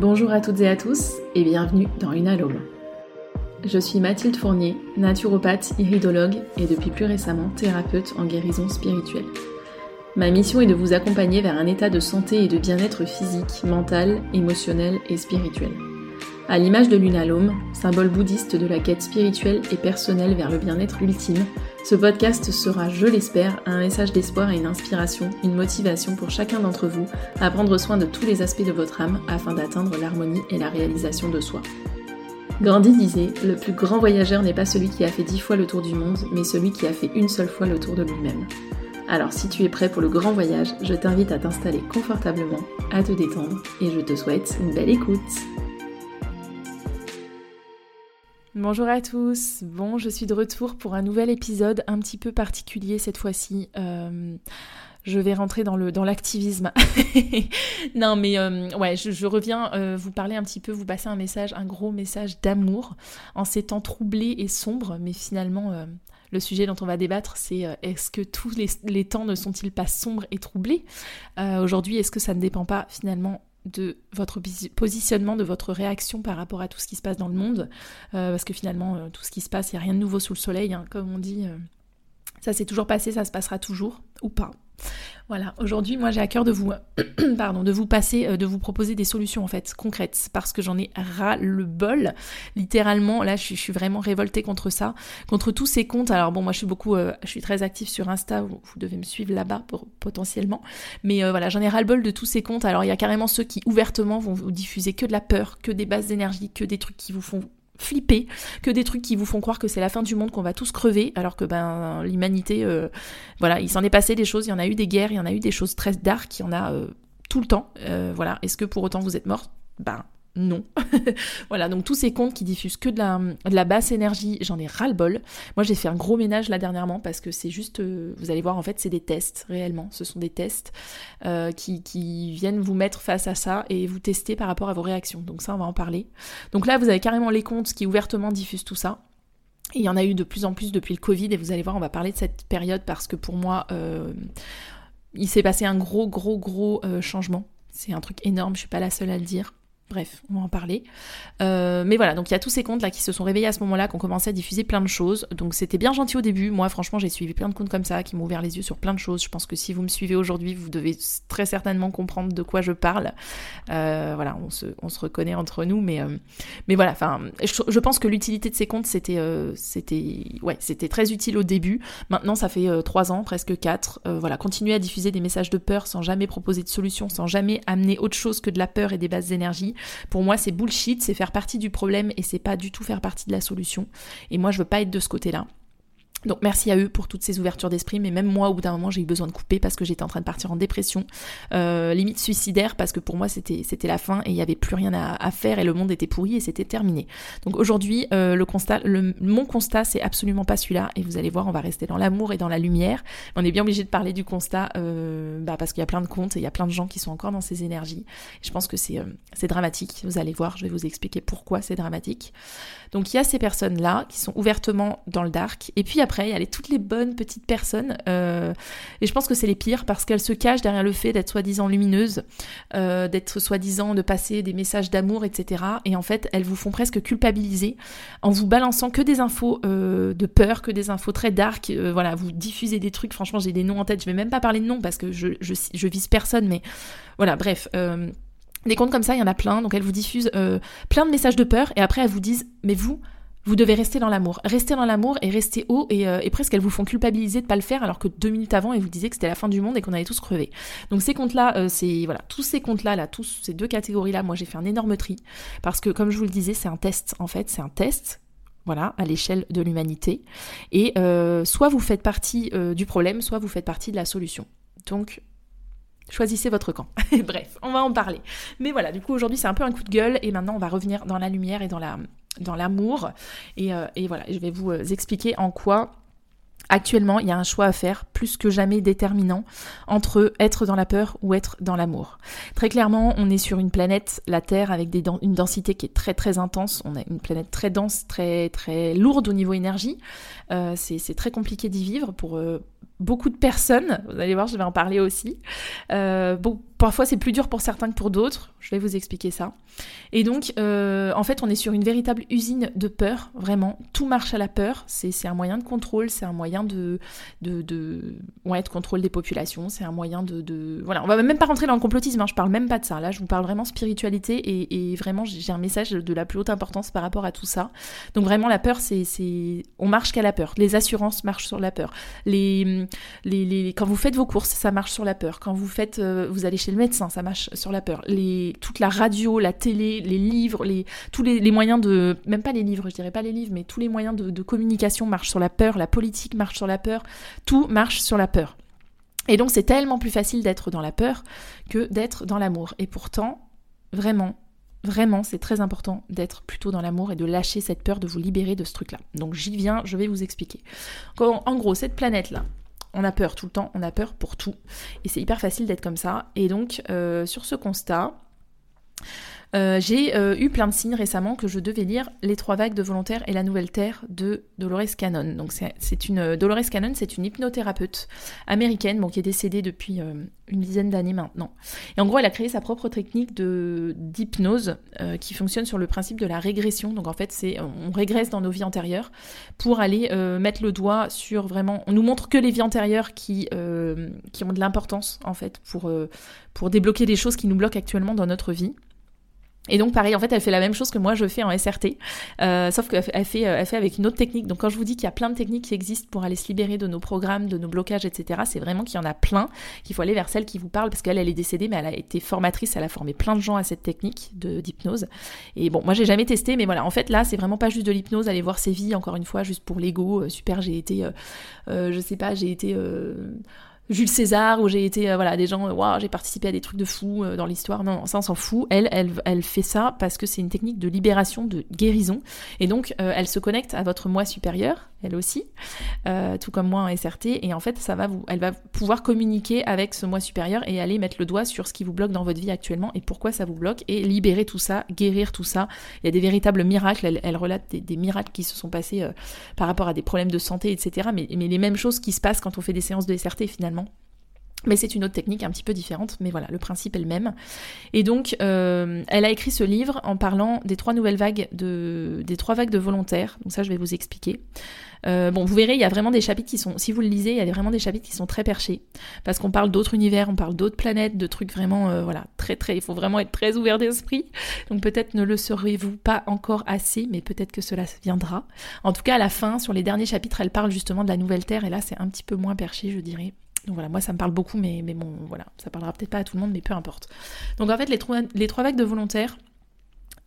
Bonjour à toutes et à tous et bienvenue dans Une. Je suis Mathilde Fournier, naturopathe, iridologue et depuis plus récemment thérapeute en guérison spirituelle. Ma mission est de vous accompagner vers un état de santé et de bien-être physique, mental, émotionnel et spirituel. À l'image de l'unalome, symbole bouddhiste de la quête spirituelle et personnelle vers le bien-être ultime, ce podcast sera, je l'espère, un message d'espoir et une inspiration, une motivation pour chacun d'entre vous à prendre soin de tous les aspects de votre âme afin d'atteindre l'harmonie et la réalisation de soi. Gandhi disait Le plus grand voyageur n'est pas celui qui a fait dix fois le tour du monde, mais celui qui a fait une seule fois le tour de lui-même. Alors si tu es prêt pour le grand voyage, je t'invite à t'installer confortablement, à te détendre, et je te souhaite une belle écoute. Bonjour à tous, bon je suis de retour pour un nouvel épisode un petit peu particulier cette fois-ci. Euh, je vais rentrer dans le dans l'activisme. non mais euh, ouais, je, reviens euh, vous parler un petit peu, vous passer un message, un gros message d'amour en ces temps troublés et sombres, mais finalement le sujet dont on va débattre, c'est est-ce que tous les, les temps ne sont-ils pas sombres et troublés? Aujourd'hui, est-ce que ça ne dépend pas finalement de votre positionnement, de votre réaction par rapport à tout ce qui se passe dans le monde, euh, parce que finalement, euh, tout ce qui se passe, il n'y a rien de nouveau sous le soleil, hein, comme on dit, euh, ça s'est toujours passé, ça se passera toujours, ou pas. Voilà, aujourd'hui, moi j'ai à cœur de vous, pardon, de vous passer, euh, de vous proposer des solutions en fait concrètes, parce que j'en ai ras le bol. Littéralement, là, je suis, vraiment révoltée contre ça, contre tous ces comptes. Alors bon, moi je suis beaucoup, euh, je suis très active sur Insta, vous, devez me suivre là-bas potentiellement, mais euh, voilà, j'en ai ras le bol de tous ces comptes. Alors il y a carrément ceux qui ouvertement vont vous diffuser que de la peur, que des bases d'énergie, que des trucs qui vous font flipper que des trucs qui vous font croire que c'est la fin du monde, qu'on va tous crever, alors que ben l'humanité, euh, voilà, il s'en est passé des choses, il y en a eu des guerres, il y en a eu des choses très dark, il y en a euh, tout le temps, euh, voilà. Est-ce que pour autant vous êtes mort Ben non. voilà, donc tous ces comptes qui diffusent que de la, basse énergie, j'en ai ras-le-bol. Moi, j'ai fait un gros ménage là dernièrement parce que c'est juste, euh, vous allez voir, en fait, c'est des tests, réellement. Ce sont des tests euh, qui, viennent vous mettre face à ça et vous tester par rapport à vos réactions. Donc ça, on va en parler. Donc là, vous avez carrément les comptes qui ouvertement diffusent tout ça. il y en a eu de plus en plus depuis le Covid et vous allez voir, on va parler de cette période parce que pour moi, euh, il s'est passé un gros, gros, gros changement. C'est un truc énorme, je suis pas la seule à le dire. Bref, on va en parler. Euh, mais voilà, donc il y a tous ces comptes là qui se sont réveillés à ce moment-là, qui ont commencé à diffuser plein de choses. Donc c'était bien gentil au début. Moi, franchement, j'ai suivi plein de comptes comme ça qui m'ont ouvert les yeux sur plein de choses. Je pense que si vous me suivez aujourd'hui, vous devez très certainement comprendre de quoi je parle. Euh, voilà, on se, on se, reconnaît entre nous, mais, euh, mais voilà. Enfin, je, pense que l'utilité de ces comptes, c'était, c'était, ouais, c'était très utile au début. Maintenant, ça fait trois ans, presque quatre. voilà, continuer à diffuser des messages de peur sans jamais proposer de solution, sans jamais amener autre chose que de la peur et des bases d'énergie. Pour moi, c'est bullshit, c'est faire partie du problème et c'est pas du tout faire partie de la solution. Et moi, je veux pas être de ce côté-là. Donc merci à eux pour toutes ces ouvertures d'esprit, mais même moi au bout d'un moment j'ai eu besoin de couper parce que j'étais en train de partir en dépression, euh, limite suicidaire parce que pour moi c'était c'était la fin et il y avait plus rien à, faire et le monde était pourri et c'était terminé. Donc aujourd'hui euh, le constat, le, mon constat c'est absolument pas celui-là et vous allez voir on va rester dans l'amour et dans la lumière. On est bien obligé de parler du constat euh, bah, parce qu'il y a plein de comptes et il y a plein de gens qui sont encore dans ces énergies. je pense que c'est euh, c'est dramatique. Vous allez voir, je vais vous expliquer pourquoi c'est dramatique. Donc il y a ces personnes là qui sont ouvertement dans le dark et puis après, il y a toutes les bonnes petites personnes. Euh, et je pense que c'est les pires parce qu'elles se cachent derrière le fait d'être soi-disant lumineuses, euh, d'être soi-disant de passer des messages d'amour, etc. Et en fait, elles vous font presque culpabiliser en vous balançant que des infos euh, de peur, que des infos très dark. voilà, vous diffusez des trucs. Franchement, j'ai des noms en tête. Je vais même pas parler de noms parce que je, je, vise personne. Mais voilà, bref. Des comptes comme ça, il y en a plein. Donc elles vous diffusent plein de messages de peur et après elles vous disent, mais vous, vous devez rester dans l'amour. Rester dans l'amour et rester haut euh, et, presque elles vous font culpabiliser de pas le faire alors que deux minutes avant elles vous disaient que c'était la fin du monde et qu'on allait tous crever. Donc ces comptes-là, euh, c'est voilà, tous ces comptes-là, là, ces deux catégories-là, moi j'ai fait un énorme tri parce que comme je vous le disais, c'est un test en fait, c'est un test. Voilà, à l'échelle de l'humanité. Et euh, soit vous faites partie du problème, soit vous faites partie de la solution. Donc, choisissez votre camp. Bref, on va en parler. Mais voilà, du coup aujourd'hui c'est un peu un coup de gueule et maintenant on va revenir dans la lumière et dans la, dans l'amour. Et, euh, et, voilà, je vais vous euh, expliquer en quoi actuellement il y a un choix à faire plus que jamais déterminant entre être dans la peur ou être dans l'amour. Très clairement, on est sur une planète, la Terre, avec une densité qui est très très intense. On a une planète très dense, très très lourde au niveau énergie. Euh, c'est très compliqué d'y vivre pour beaucoup de personnes. Vous allez voir, je vais en parler aussi. Euh, bon, parfois c'est plus dur pour certains que pour d'autres. Je vais vous expliquer ça. Et donc, euh, en fait, on est sur une véritable usine de peur, vraiment. Tout marche à la peur. C'est un moyen de contrôle, c'est un moyen de, de, de, ouais, de contrôle des populations, c'est un moyen de, de, Voilà, on va même pas rentrer dans le complotisme, hein, je parle même pas de ça. Là, je vous parle vraiment spiritualité et, et vraiment, j'ai un message de la plus haute importance par rapport à tout ça. Donc vraiment, la peur, c'est... On marche qu'à la peur. Les assurances marchent sur la peur. Les, quand vous faites vos courses, ça marche sur la peur. Quand vous faites... Euh, vous allez chez le médecin, ça marche sur la peur. Toute la radio, la télé, les livres, tous les, moyens de, même pas les livres, je dirais pas les livres, mais tous les moyens de, communication marchent sur la peur, la politique marche sur la peur, tout marche sur la peur. Et donc c'est tellement plus facile d'être dans la peur que d'être dans l'amour. Et pourtant, vraiment, Vraiment, c'est très important d'être plutôt dans l'amour et de lâcher cette peur, de vous libérer de ce truc-là. Donc j'y viens, je vais vous expliquer. En, gros, cette planète-là, on a peur tout le temps, on a peur pour tout. Et c'est hyper facile d'être comme ça. Et donc, euh, sur ce constat, euh, j'ai euh, eu plein de signes récemment que je devais lire Les Trois Vagues de Volontaire et la Nouvelle Terre de Dolores Cannon. Donc c'est une euh, Dolores Cannon, c'est une hypnothérapeute américaine, bon, qui est décédée depuis une dizaine d'années maintenant. Et en gros, elle a créé sa propre technique de d'hypnose qui fonctionne sur le principe de la régression. Donc en fait, c'est on régresse dans nos vies antérieures pour aller mettre le doigt sur vraiment. On nous montre que les vies antérieures qui qui ont de l'importance en fait pour pour débloquer des choses qui nous bloquent actuellement dans notre vie. Et donc pareil, en fait, elle fait la même chose que moi je fais en SRT, euh, sauf qu'elle fait, elle fait avec une autre technique. Donc quand je vous dis qu'il y a plein de techniques qui existent pour aller se libérer de nos programmes, de nos blocages, etc., c'est vraiment qu'il y en a plein, qu'il faut aller vers celle qui vous parle, parce qu'elle, elle est décédée, mais elle a été formatrice, elle a formé plein de gens à cette technique d'hypnose. Et bon, moi j'ai jamais testé, mais voilà, en fait là, c'est vraiment pas juste de l'hypnose, aller voir ses vies, encore une fois, juste pour l'ego, euh, super, j'ai été, euh, je sais pas, j'ai été Jules César où j'ai été euh, voilà des gens waouh j'ai participé à des trucs de fou euh, dans l'histoire. Non ça on s'en fout. Elle elle elle fait ça parce que c'est une technique de libération de guérison. Et donc euh, elle se connecte à votre moi supérieur elle aussi tout comme moi en SRT et en fait ça va vous elle va pouvoir communiquer avec ce moi supérieur et aller mettre le doigt sur ce qui vous bloque dans votre vie actuellement et pourquoi ça vous bloque et libérer tout ça guérir tout ça. Il y a des véritables miracles. Elle, relate des, miracles qui se sont passés par rapport à des problèmes de santé etc mais, mais les mêmes choses qui se passent quand on fait des séances de SRT finalement mais c'est une autre technique un petit peu différente, mais voilà, le principe est le même. Et donc, euh, elle a écrit ce livre en parlant des trois nouvelles vagues de, des trois vagues de volontaires. Donc ça, je vais vous expliquer. Euh, bon, vous verrez, il y a vraiment des chapitres qui sont, si vous le lisez, il y a vraiment des chapitres qui sont très perchés, parce qu'on parle d'autres univers, on parle d'autres planètes, de trucs vraiment, euh, voilà, très très, il faut vraiment être très ouvert d'esprit. Donc peut-être ne le serez-vous pas encore assez, mais peut-être que cela viendra. En tout cas, à la fin, sur les derniers chapitres, elle parle justement de la nouvelle Terre, et là, c'est un petit peu moins perché, je dirais. Donc voilà, moi ça me parle beaucoup, mais, mais bon, voilà, ça parlera peut-être pas à tout le monde, mais peu importe. Donc en fait, les trois, les trois vagues de volontaires,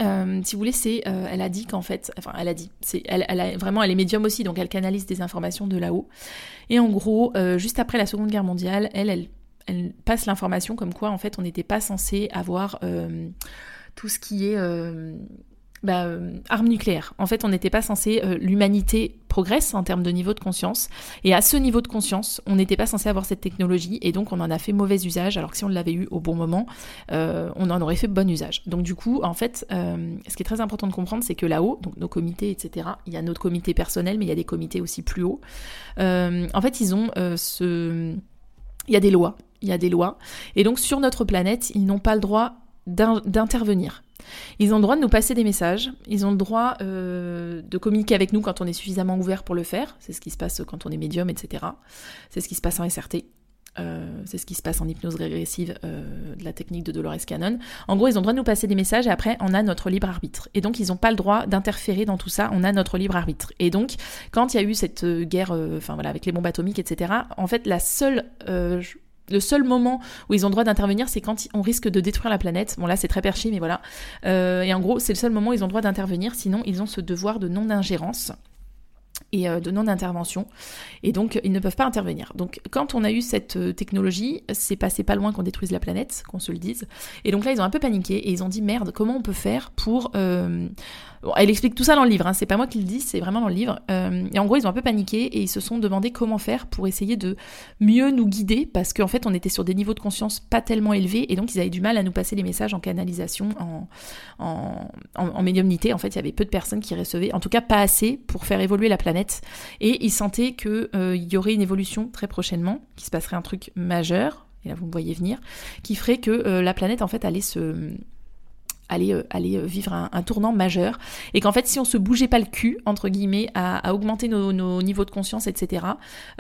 euh, si vous voulez, c'est, euh, elle a dit qu'en fait, enfin, elle a dit, c'est, elle, a vraiment, elle est médium aussi, donc elle canalise des informations de là-haut. Et en gros, euh, juste après la Seconde Guerre mondiale, elle, elle passe l'information comme quoi, en fait, on n'était pas censé avoir tout ce qui est bah, euh, armes nucléaires. En fait, on n'était pas censé, euh, l'humanité progresse en termes de niveau de conscience, et à ce niveau de conscience, on n'était pas censé avoir cette technologie, et donc on en a fait mauvais usage, alors que si on l'avait eu au bon moment, euh, on en aurait fait bon usage. Donc du coup, en fait, ce qui est très important de comprendre, c'est que là-haut, donc nos comités, etc., il y a notre comité personnel, mais il y a des comités aussi plus hauts, en fait, ils ont ce... Il y a des lois, il y a des lois, et donc sur notre planète, ils n'ont pas le droit d'intervenir. Ils ont le droit de nous passer des messages, ils ont le droit euh, de communiquer avec nous quand on est suffisamment ouvert pour le faire, c'est ce qui se passe quand on est médium, etc. C'est ce qui se passe en SRT. Euh, c'est ce qui se passe en hypnose régressive euh, de la technique de Dolores Cannon. En gros, ils ont le droit de nous passer des messages et après, on a notre libre arbitre. Et donc, ils n'ont pas le droit d'interférer dans tout ça, on a notre libre arbitre. Et donc, quand il y a eu cette guerre, avec les bombes atomiques, etc., en fait, la seule le seul moment où ils ont le droit d'intervenir, c'est quand on risque de détruire la planète. Bon là, c'est très perché, mais voilà. Euh, et en gros, c'est le seul moment où ils ont le droit d'intervenir. Sinon, ils ont ce devoir de non-ingérence. et de non-intervention. Et donc, ils ne peuvent pas intervenir. Donc, quand on a eu cette technologie, c'est passé pas loin qu'on détruise la planète, qu'on se le dise. Et donc là, ils ont un peu paniqué et ils ont dit merde, comment on peut faire pour elle explique tout ça dans le livre, hein. c'est pas moi qui le dis, c'est vraiment dans le livre. Euh, et en gros, ils ont un peu paniqué et ils se sont demandé comment faire pour essayer de mieux nous guider parce qu'en fait, on était sur des niveaux de conscience pas tellement élevés et donc ils avaient du mal à nous passer les messages en canalisation, en, en, médiumnité. En fait, il y avait peu de personnes qui recevaient, en tout cas pas assez pour faire évoluer la planète. Et ils sentaient qu'il euh, y aurait une évolution très prochainement, qu'il se passerait un truc majeur, et là vous me voyez venir, qui ferait que euh, la planète en fait allait se aller, euh, aller euh, vivre un, tournant majeur. Et qu'en fait, si on se bougeait pas le cul, entre guillemets, à, augmenter nos, niveaux de conscience, etc.,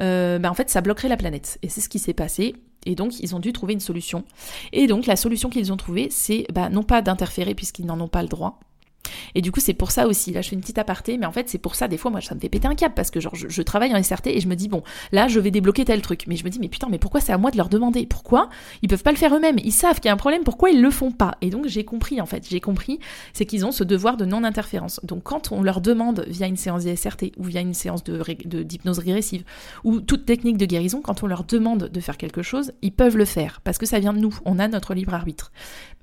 euh, ben en fait, ça bloquerait la planète. Et c'est ce qui s'est passé. Et donc, ils ont dû trouver une solution. Et donc, la solution qu'ils ont trouvée, c'est bah, non pas d'interférer puisqu'ils n'en ont pas le droit, et du coup, c'est pour ça aussi, là je fais une petite aparté, mais en fait c'est pour ça, des fois moi ça me fait péter un câble, parce que genre je, travaille en SRT et je me dis, bon, là je vais débloquer tel truc, mais je me dis, mais putain, mais pourquoi c'est à moi de leur demander? Pourquoi Ils peuvent pas le faire eux-mêmes, ils savent qu'il y a un problème, pourquoi ils le font pas? Et donc j'ai compris en fait, j'ai compris, c'est qu'ils ont ce devoir de non-interférence. Donc quand on leur demande via une séance SRT ou via une séance de, d'hypnose régressive ou toute technique de guérison, quand on leur demande de faire quelque chose, ils peuvent le faire, parce que ça vient de nous, on a notre libre arbitre.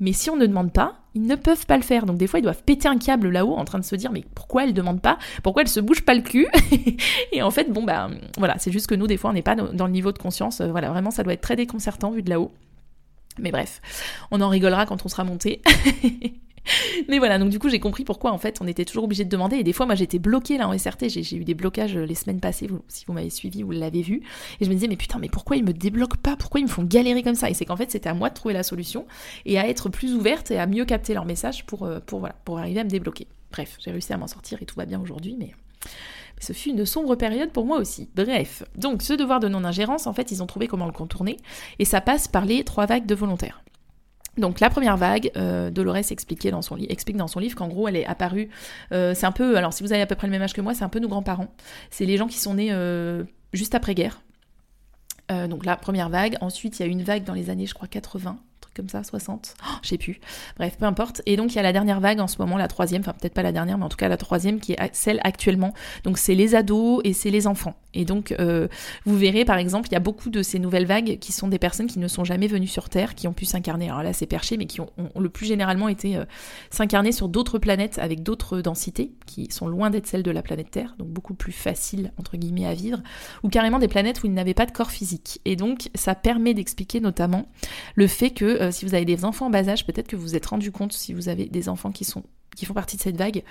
Mais si on ne demande pas, ils ne peuvent pas le faire. Donc des fois, ils doivent péter un câble là-haut en train de se dire mais pourquoi elle demande pas? Pourquoi elle se bouge pas le cul? Et en fait, bon bah voilà, c'est juste que nous des fois on n'est pas dans le niveau de conscience. Euh, voilà, vraiment ça doit être très déconcertant vu de là-haut. Mais bref, on en rigolera quand on sera monté. Mais voilà, donc du coup j'ai compris pourquoi en fait on était toujours obligé de demander et des fois moi j'étais bloquée là en SRT, j'ai eu des blocages euh, les semaines passées, si vous m'avez suivi, vous l'avez vu, et je me disais mais putain mais pourquoi ils me débloquent pas, pourquoi ils me font galérer comme ça? Et c'est qu'en fait c'était à moi de trouver la solution et à être plus ouverte et à mieux capter leur message pour, euh, pour, voilà, pour arriver à me débloquer. Bref, j'ai réussi à m'en sortir et tout va bien aujourd'hui, mais... ce fut une sombre période pour moi aussi. Bref, donc ce devoir de non-ingérence, en fait, ils ont trouvé comment le contourner, et ça passe par les trois vagues de volontaires. Donc la première vague, euh, Dolores explique dans son livre qu'en gros elle est apparue, euh, c'est un peu, alors si vous avez à peu près le même âge que moi, c'est un peu nos grands-parents. C'est les gens qui sont nés euh, juste après-guerre. donc la première vague. Ensuite il y a une vague dans les années, je crois, 80 comme ça, 60, oh, je sais plus. Bref, peu importe. Et donc il y a la dernière vague en ce moment, la troisième, enfin peut-être pas la dernière, mais en tout cas la troisième qui est celle actuellement. Donc c'est les ados et c'est les enfants. Et donc euh, vous verrez par exemple, il y a beaucoup de ces nouvelles vagues qui sont des personnes qui ne sont jamais venues sur Terre, qui ont pu s'incarner. Alors là c'est perché, mais qui ont, le plus généralement été euh, s'incarner sur d'autres planètes avec d'autres densités, qui sont loin d'être celles de la planète Terre, donc beaucoup plus faciles entre guillemets à vivre, ou carrément des planètes où ils n'avaient pas de corps physique. Et donc ça permet d'expliquer notamment le fait que euh, si vous avez des enfants en bas âge, peut-être que vous vous êtes rendu compte, si vous avez des enfants qui sont qui font partie de cette vague,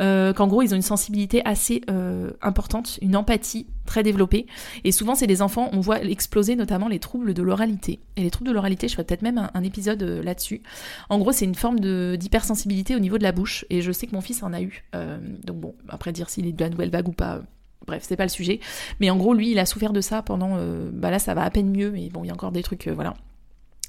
euh, qu'en gros ils ont une sensibilité assez euh, importante, une empathie très développée. Et souvent c'est des enfants, on voit exploser notamment les troubles de l'oralité. Et les troubles de l'oralité, je ferai peut-être même un, épisode là-dessus. En gros c'est une forme d'hypersensibilité au niveau de la bouche. Et je sais que mon fils en a eu. donc bon, après dire s'il est de la nouvelle vague ou pas, bref, c'est pas le sujet. Mais en gros, lui, il a souffert de ça pendant. bah là, ça va à peine mieux, mais bon, il y a encore des trucs, voilà.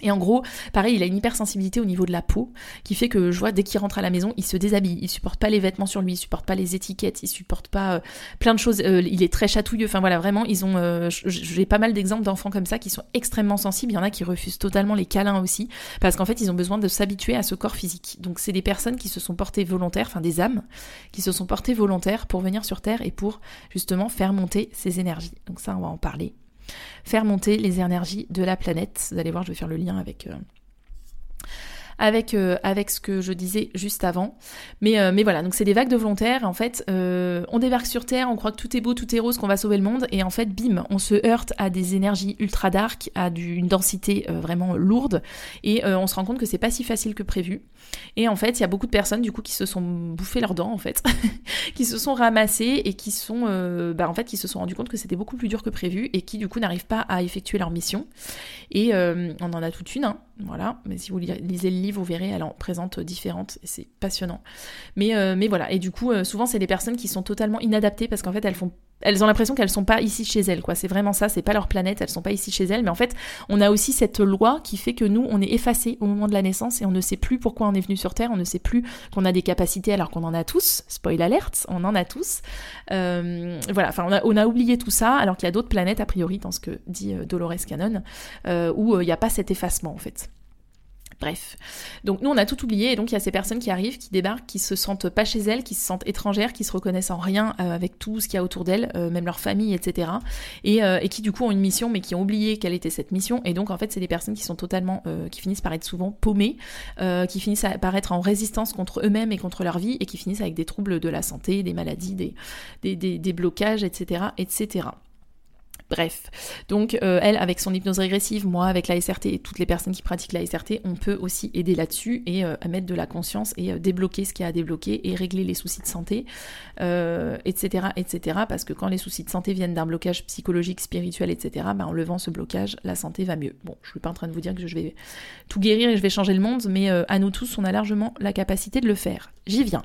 Et en gros, pareil, il a une hypersensibilité au niveau de la peau, qui fait que je vois dès qu'il rentre à la maison, il se déshabille, il supporte pas les vêtements sur lui, il supporte pas les étiquettes, il supporte pas euh, plein de choses, euh, il est très chatouilleux, enfin voilà, vraiment, ils ont, euh, j'ai pas mal d'exemples d'enfants comme ça qui sont extrêmement sensibles, il y en a qui refusent totalement les câlins aussi, parce qu'en fait, ils ont besoin de s'habituer à ce corps physique. Donc c'est des personnes qui se sont portées volontaires, enfin des âmes, qui se sont portées volontaires pour venir sur Terre et pour justement faire monter ces énergies. Donc ça, on va en parler faire monter les énergies de la planète. Vous allez voir, je vais faire le lien avec, euh, avec, euh, avec ce que je disais juste avant. Mais, euh, mais voilà, donc c'est des vagues de volontaires. En fait, euh, on débarque sur Terre, on croit que tout est beau, tout est rose, qu'on va sauver le monde. Et en fait, bim, on se heurte à des énergies ultra dark, à une densité vraiment lourde. Et on se rend compte que c'est pas si facile que prévu. Et en fait, il y a beaucoup de personnes du coup qui se sont bouffées leurs dents en fait, qui se sont ramassées et qui sont, bah, en fait, qui se sont rendu compte que c'était beaucoup plus dur que prévu et qui du coup n'arrivent pas à effectuer leur mission. Et on en a toute une, hein, voilà. Mais si vous lisez le vous verrez, elle en présente différentes et c'est passionnant. Mais, euh, voilà, et du coup, euh, souvent c'est des personnes qui sont totalement inadaptées parce qu'en fait elles ont l'impression qu'elles sont pas ici chez elles. C'est vraiment ça, c'est pas leur planète, elles sont pas ici chez elles. Mais en fait, on a aussi cette loi qui fait que nous, on est effacés au moment de la naissance et on ne sait plus pourquoi on est venu sur Terre, on ne sait plus qu'on a des capacités alors qu'on en a tous. Spoil alert, on en a tous. Euh, voilà, enfin, on a, oublié tout ça alors qu'il y a d'autres planètes, a priori, dans ce que dit Dolores Cannon, où il n'y a pas cet effacement, en fait. Bref. Donc nous on a tout oublié et donc il y a ces personnes qui arrivent, qui débarquent, qui se sentent pas chez elles, qui se sentent étrangères, qui se reconnaissent en rien euh, avec tout ce qu'il y a autour d'elles, euh, même leur famille, etc. Euh, et, qui du coup ont une mission mais qui ont oublié quelle était cette mission. Et donc en fait c'est des personnes qui sont totalement, qui finissent par être souvent paumées, qui finissent par être en résistance contre eux-mêmes et contre leur vie et qui finissent avec des troubles de la santé, des maladies, des, des, blocages, etc. etc. Bref, donc euh, elle avec son hypnose régressive, moi avec la SRT et toutes les personnes qui pratiquent la SRT, on peut aussi aider là-dessus et euh, mettre de la conscience et euh, débloquer ce qu'il y a à débloquer et régler les soucis de santé, etc., etc. Parce que quand les soucis de santé viennent d'un blocage psychologique, spirituel, etc., bah, en levant ce blocage, la santé va mieux. Bon, je suis pas en train de vous dire que je vais tout guérir et je vais changer le monde, mais à nous tous, on a largement la capacité de le faire. J'y viens.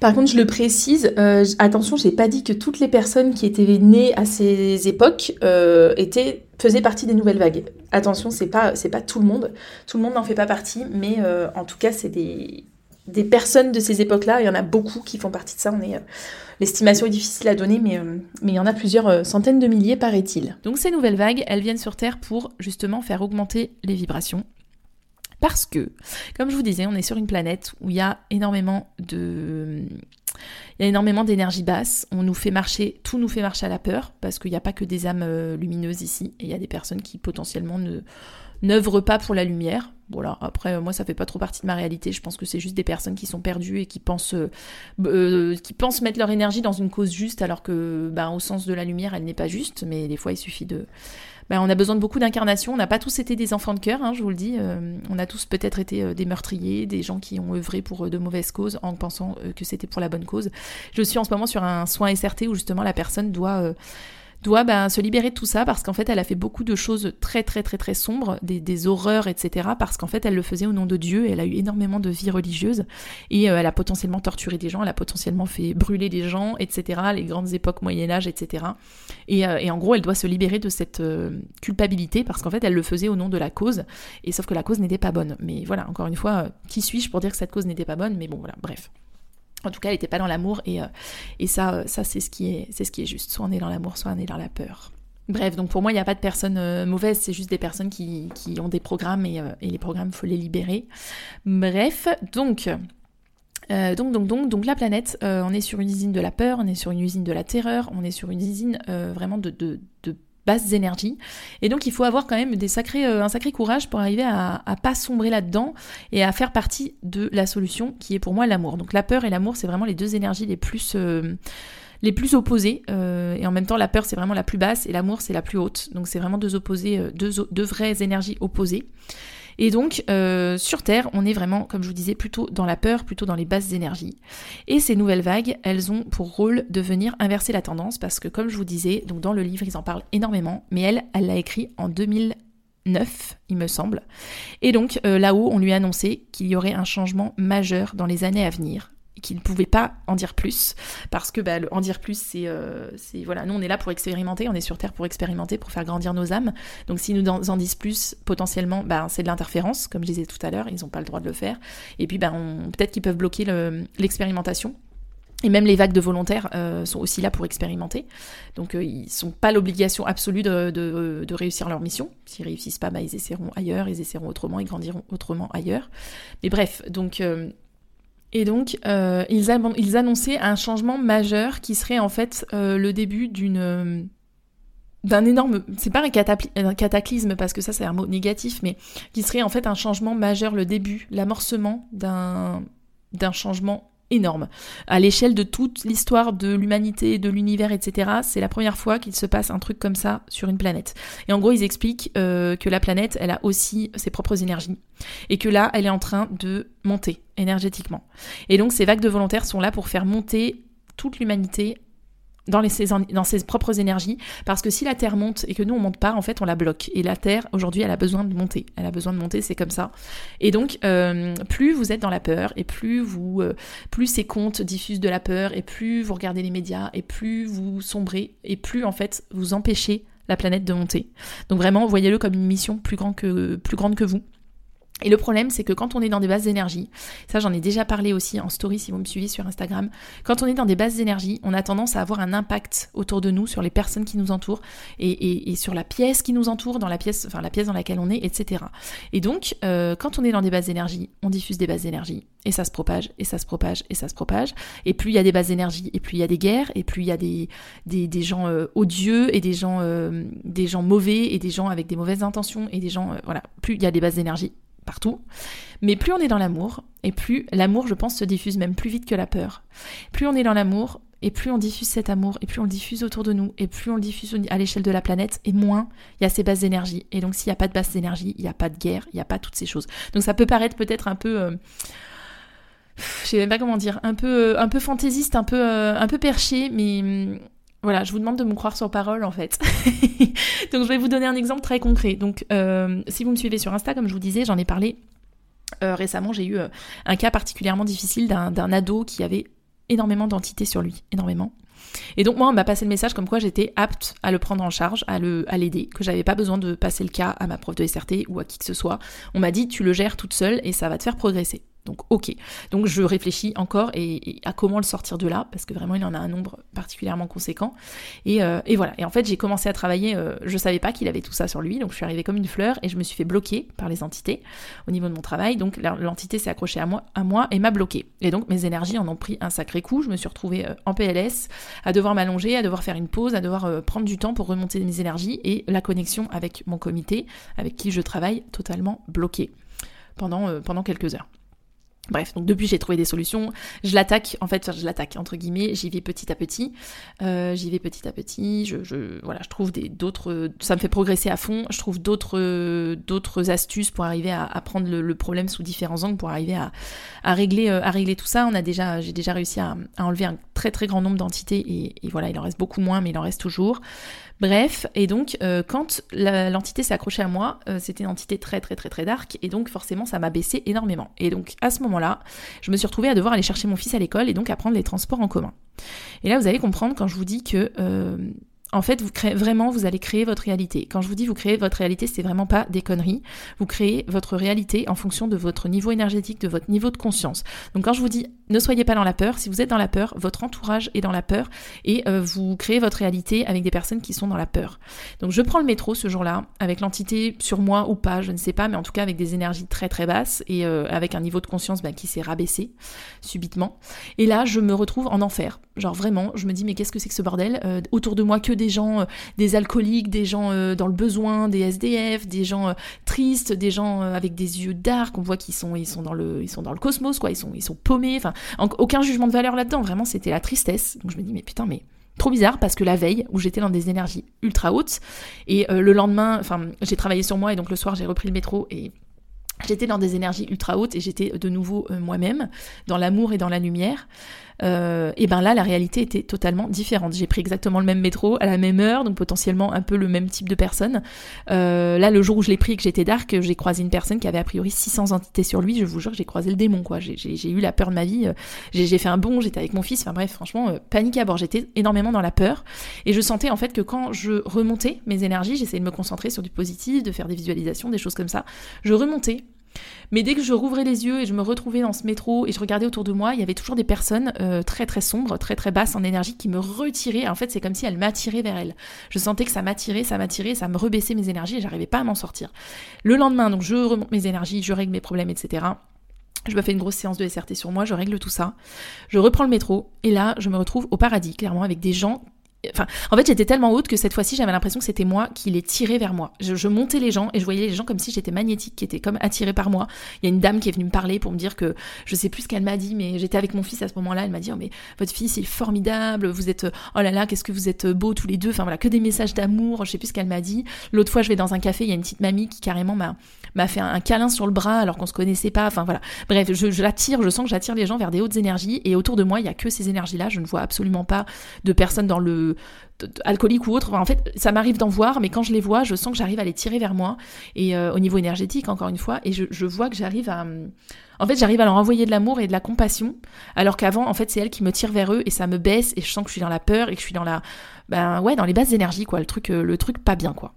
Par contre, je le précise, attention, j'ai pas dit que toutes les personnes qui étaient nées à ces époques euh, faisait partie des nouvelles vagues. Attention, c'est pas, c'est pas tout le monde. Tout le monde n'en fait pas partie, mais euh, en tout cas, c'est des, personnes de ces époques-là. Il y en a beaucoup qui font partie de ça. On est, euh, l'estimation est difficile à donner, mais, mais il y en a plusieurs centaines de milliers, paraît-il. Donc ces nouvelles vagues, elles viennent sur Terre pour justement faire augmenter les vibrations. Parce que, comme je vous disais, on est sur une planète où il y a énormément de il y a énormément d'énergie basse. On nous fait marcher, tout nous fait marcher à la peur, parce qu'il n'y a pas que des âmes euh, lumineuses ici. Et il y a des personnes qui potentiellement ne n'œuvrent pas pour la lumière. Voilà, après, moi, ça fait pas trop partie de ma réalité. Je pense que c'est juste des personnes qui sont perdues et qui pensent, euh, euh, qui pensent mettre leur énergie dans une cause juste, alors que, bah, au sens de la lumière, elle n'est pas juste. Mais des fois, il suffit de, bah, on a besoin de beaucoup d'incarnations. On n'a pas tous été des enfants de cœur, hein, je vous le dis. Euh, on a tous peut-être été euh, des meurtriers, des gens qui ont œuvré pour euh, de mauvaises causes en pensant que c'était pour la bonne cause. Je suis en ce moment sur un soin SRT où justement la personne doit doit ben, se libérer de tout ça parce qu'en fait elle a fait beaucoup de choses très très très très sombres, des, horreurs, etc. Parce qu'en fait elle le faisait au nom de Dieu, elle a eu énormément de vie religieuse et euh, elle a potentiellement torturé des gens, elle a potentiellement fait brûler des gens, etc. Les grandes époques Moyen Âge, etc. Euh, et, en gros elle doit se libérer de cette euh, culpabilité parce qu'en fait elle le faisait au nom de la cause et sauf que la cause n'était pas bonne. Mais voilà, encore une fois, qui suis-je pour dire que cette cause n'était pas bonne? Mais bon voilà, bref. En tout cas, elle n'était pas dans l'amour et, euh, ça, euh, ça c'est ce qui est, juste. Soit on est dans l'amour, soit on est dans la peur. Bref, donc pour moi, il n'y a pas de personnes euh, mauvaises, c'est juste des personnes qui, ont des programmes et, les programmes, il faut les libérer. Bref, donc, donc, donc, donc, donc la planète, on est sur une usine de la peur, on est sur une usine de la terreur, on est sur une usine vraiment de, de, de basses énergies. Et donc il faut avoir quand même des sacrés, euh, un sacré courage pour arriver à, pas sombrer là-dedans et à faire partie de la solution qui est pour moi l'amour. Donc la peur et l'amour, c'est vraiment les deux énergies les plus... Euh, les plus opposées euh, et en même temps la peur c'est vraiment la plus basse et l'amour c'est la plus haute donc c'est vraiment deux opposés deux vraies énergies opposées et donc, euh, sur Terre, on est vraiment, comme je vous disais, plutôt dans la peur, plutôt dans les basses énergies. Et ces nouvelles vagues, elles ont pour rôle de venir inverser la tendance, parce que comme je vous disais, donc dans le livre, ils en parlent énormément, mais elle, elle l'a écrit en 2009, il me semble. Et donc, euh, là-haut, on lui a annoncé qu'il y aurait un changement majeur dans les années à venir, qu'il ne pouvait pas en dire plus parce que bah, en dire plus euh, c'est voilà nous on est là pour expérimenter on est sur terre pour expérimenter pour faire grandir nos âmes donc si nous en, disent plus potentiellement bah, c'est de l'interférence comme je disais tout à l'heure ils n'ont pas le droit de le faire et puis bah, peut-être qu'ils peuvent bloquer l'expérimentation et même les vagues de volontaires euh, sont aussi là pour expérimenter. Donc euh, ils sont pas l'obligation absolue de, de, réussir leur mission. S'ils réussissent pas, bah, ils essaieront ailleurs, ils essaieront autrement, ils grandiront autrement ailleurs. Mais bref, donc et donc, euh, ils, annonçaient un changement majeur qui serait en fait euh, le début d'une euh, d'un énorme, c'est pas un, un, cataclysme parce que ça c'est un mot négatif, mais qui serait en fait un changement majeur, le début, l'amorcement d'un d'un changement énorme. À l'échelle de toute l'histoire de l'humanité, de l'univers, etc., c'est la première fois qu'il se passe un truc comme ça sur une planète. Et en gros, ils expliquent euh, que la planète, elle a aussi ses propres énergies. Et que là, elle est en train de monter énergétiquement. Et donc, ces vagues de volontaires sont là pour faire monter toute l'humanité dans, les, dans ses propres énergies, parce que si la Terre monte et que nous on monte pas, en fait on la bloque. Et la Terre aujourd'hui elle a besoin de monter, elle a besoin de monter, c'est comme ça. Et donc euh, plus vous êtes dans la peur et plus vous, euh, plus ces comptes diffusent de la peur et plus vous regardez les médias et plus vous sombrez et plus en fait vous empêchez la planète de monter. Donc vraiment voyez-le comme une mission plus, grand que, plus grande que vous. Et le problème, c'est que quand on est dans des bases d'énergie, ça j'en ai déjà parlé aussi en story si vous me suivez sur Instagram, quand on est dans des bases d'énergie, on a tendance à avoir un impact autour de nous, sur les personnes qui nous entourent et, sur la pièce qui nous entoure, dans la pièce, enfin la pièce dans laquelle on est, etc. Et donc, euh, quand on est dans des bases d'énergie, on diffuse des bases d'énergie et ça se propage, et ça se propage, et ça se propage. Et plus il y a des bases d'énergie, et plus il y a des guerres, et plus il y a des, gens euh, odieux, et des gens, euh, des gens mauvais, et des gens avec des mauvaises intentions, et des gens, voilà, plus il y a des bases d'énergie, partout. Mais plus on est dans l'amour, et plus l'amour, je pense, se diffuse même plus vite que la peur. Plus on est dans l'amour, et plus on diffuse cet amour, et plus on le diffuse autour de nous, et plus on le diffuse à l'échelle de la planète, et moins il y a ces bases d'énergie. Et donc s'il n'y a pas de bases d'énergie, il n'y a pas de guerre, il n'y a pas toutes ces choses. Donc ça peut paraître peut-être un peu... Euh, je sais même pas comment dire, un peu, un peu fantaisiste, un peu, euh, un peu perché, mais hum, voilà, je vous demande de me croire sur parole en fait. Donc je vais vous donner un exemple très concret. Donc euh, si vous me suivez sur Insta, comme je vous disais, j'en ai parlé euh, récemment, j'ai eu euh, un cas particulièrement difficile d'un ado qui avait énormément d'entités sur lui, énormément. Et donc moi, on m'a passé le message comme quoi j'étais apte à le prendre en charge, à le à l'aider, que j'avais pas besoin de passer le cas à ma prof de SRT ou à qui que ce soit. On m'a dit tu le gères toute seule et ça va te faire progresser. Donc ok. Donc je réfléchis encore et, à comment le sortir de là, parce que vraiment il en a un nombre particulièrement conséquent. Et, euh, voilà. Et en fait j'ai commencé à travailler, euh, je savais pas qu'il avait tout ça sur lui, donc je suis arrivée comme une fleur et je me suis fait bloquer par les entités au niveau de mon travail. Donc l'entité s'est accrochée à moi, et m'a bloqué. Et donc mes énergies en ont pris un sacré coup. Je me suis retrouvée euh, en PLS, à devoir m'allonger, à devoir faire une pause, à devoir prendre du temps pour remonter mes énergies et la connexion avec mon comité, avec qui je travaille, totalement bloquée pendant quelques heures. Bref, donc depuis j'ai trouvé des solutions. Je l'attaque, en fait, je l'attaque entre guillemets. J'y vais petit à petit. Euh, j'y vais petit à petit. Je, voilà, je trouve d'autres. Ça me fait progresser à fond. Je trouve d'autres astuces pour arriver à, prendre le, problème sous différents angles, pour arriver à, à régler euh, à régler tout ça. On a déjà, j'ai déjà réussi à, enlever un très très grand nombre d'entités et voilà, il en reste beaucoup moins, mais il en reste toujours. Bref, et donc euh, quand l'entité s'est accrochée à moi, euh, c'était une entité très très très très dark, et donc forcément ça m'a baissé énormément. Et donc à ce moment-là, je me suis retrouvée à devoir aller chercher mon fils à l'école et donc à prendre les transports en commun. Et là vous allez comprendre quand je vous dis que euh, en fait, vous créez vraiment, vous allez créer votre réalité. Quand je vous dis vous créez votre réalité, c'est vraiment pas des conneries. Vous créez votre réalité en fonction de votre niveau énergétique, de votre niveau de conscience. Donc quand je vous dis ne soyez pas dans la peur, si vous êtes dans la peur, votre entourage est dans la peur et euh, vous créez votre réalité avec des personnes qui sont dans la peur. Donc je prends le métro ce jour-là avec l'entité sur moi ou pas, je ne sais pas, mais en tout cas avec des énergies très très basses et euh, avec un niveau de conscience bah, qui s'est rabaissé subitement. Et là, je me retrouve en enfer. Genre vraiment, je me dis mais qu'est-ce que c'est que ce bordel euh, Autour de moi que des gens, euh, des alcooliques, des gens euh, dans le besoin, des SDF, des gens euh, tristes, des gens avec des yeux dark, on voit qu'ils sont, ils sont dans le, ils sont dans le cosmos, quoi, ils sont, ils sont paumés, enfin, aucun jugement de valeur là-dedans, vraiment, c'était la tristesse. Donc je me dis, mais putain, mais trop bizarre parce que la veille où j'étais dans des énergies ultra hautes et le lendemain, enfin, j'ai travaillé sur moi et donc le soir j'ai repris le métro et J'étais dans des énergies ultra hautes et j'étais de nouveau moi-même, dans l'amour et dans la lumière. Euh, et ben là la réalité était totalement différente. J'ai pris exactement le même métro à la même heure, donc potentiellement un peu le même type de personne. Euh, là le jour où je l'ai pris et que j'étais dark, j'ai croisé une personne qui avait a priori 600 entités sur lui. Je vous jure j'ai croisé le démon quoi. J'ai eu la peur de ma vie. Euh, j'ai fait un bond, j'étais avec mon fils. Enfin bref, franchement euh, panique à bord. J'étais énormément dans la peur et je sentais en fait que quand je remontais mes énergies, j'essayais de me concentrer sur du positif, de faire des visualisations, des choses comme ça. Je remontais mais dès que je rouvrais les yeux et je me retrouvais dans ce métro et je regardais autour de moi, il y avait toujours des personnes euh, très très sombres, très très basses en énergie qui me retiraient. En fait, c'est comme si elles m'attiraient vers elles. Je sentais que ça m'attirait, ça m'attirait, ça me rebaissait mes énergies et j'arrivais pas à m'en sortir. Le lendemain, donc je remonte mes énergies, je règle mes problèmes, etc. Je me fais une grosse séance de SRT sur moi, je règle tout ça. Je reprends le métro et là, je me retrouve au paradis, clairement, avec des gens En fait, j'étais tellement haute que cette fois-ci, j'avais l'impression que c'était moi qui les tirais vers moi. Je, montais les gens et je voyais les gens comme si j'étais magnétique, qui étaient comme attirés par moi. Il y a une dame qui est venue me parler pour me dire que je sais plus ce qu'elle m'a dit, mais j'étais avec mon fils à ce moment-là. Elle m'a dit, oh, mais votre fils est formidable, vous êtes, oh là là, qu'est-ce que vous êtes beaux tous les deux. Enfin voilà, que des messages d'amour. Je sais plus ce qu'elle m'a dit. L'autre fois, je vais dans un café, il y a une petite mamie qui carrément m'a m'a fait un, câlin sur le bras alors qu'on se connaissait pas. Enfin voilà. Bref, je, je l'attire, je sens que j'attire les gens vers des hautes énergies et autour de moi, il y a que ces énergies-là. Je ne vois absolument pas de personnes dans le alcoolique ou autre. en fait, ça m'arrive d'en voir, mais quand je les vois, je sens que j'arrive à les tirer vers moi. Et euh, au niveau énergétique, encore une fois, et je, vois que j'arrive à... En fait, j'arrive à leur envoyer de l'amour et de la compassion, alors qu'avant, en fait, c'est elles qui me tirent vers eux et ça me baisse et je sens que je suis dans la peur et que je suis dans la... Ben ouais, dans les bases énergies, quoi. Le truc, euh, le truc pas bien, quoi.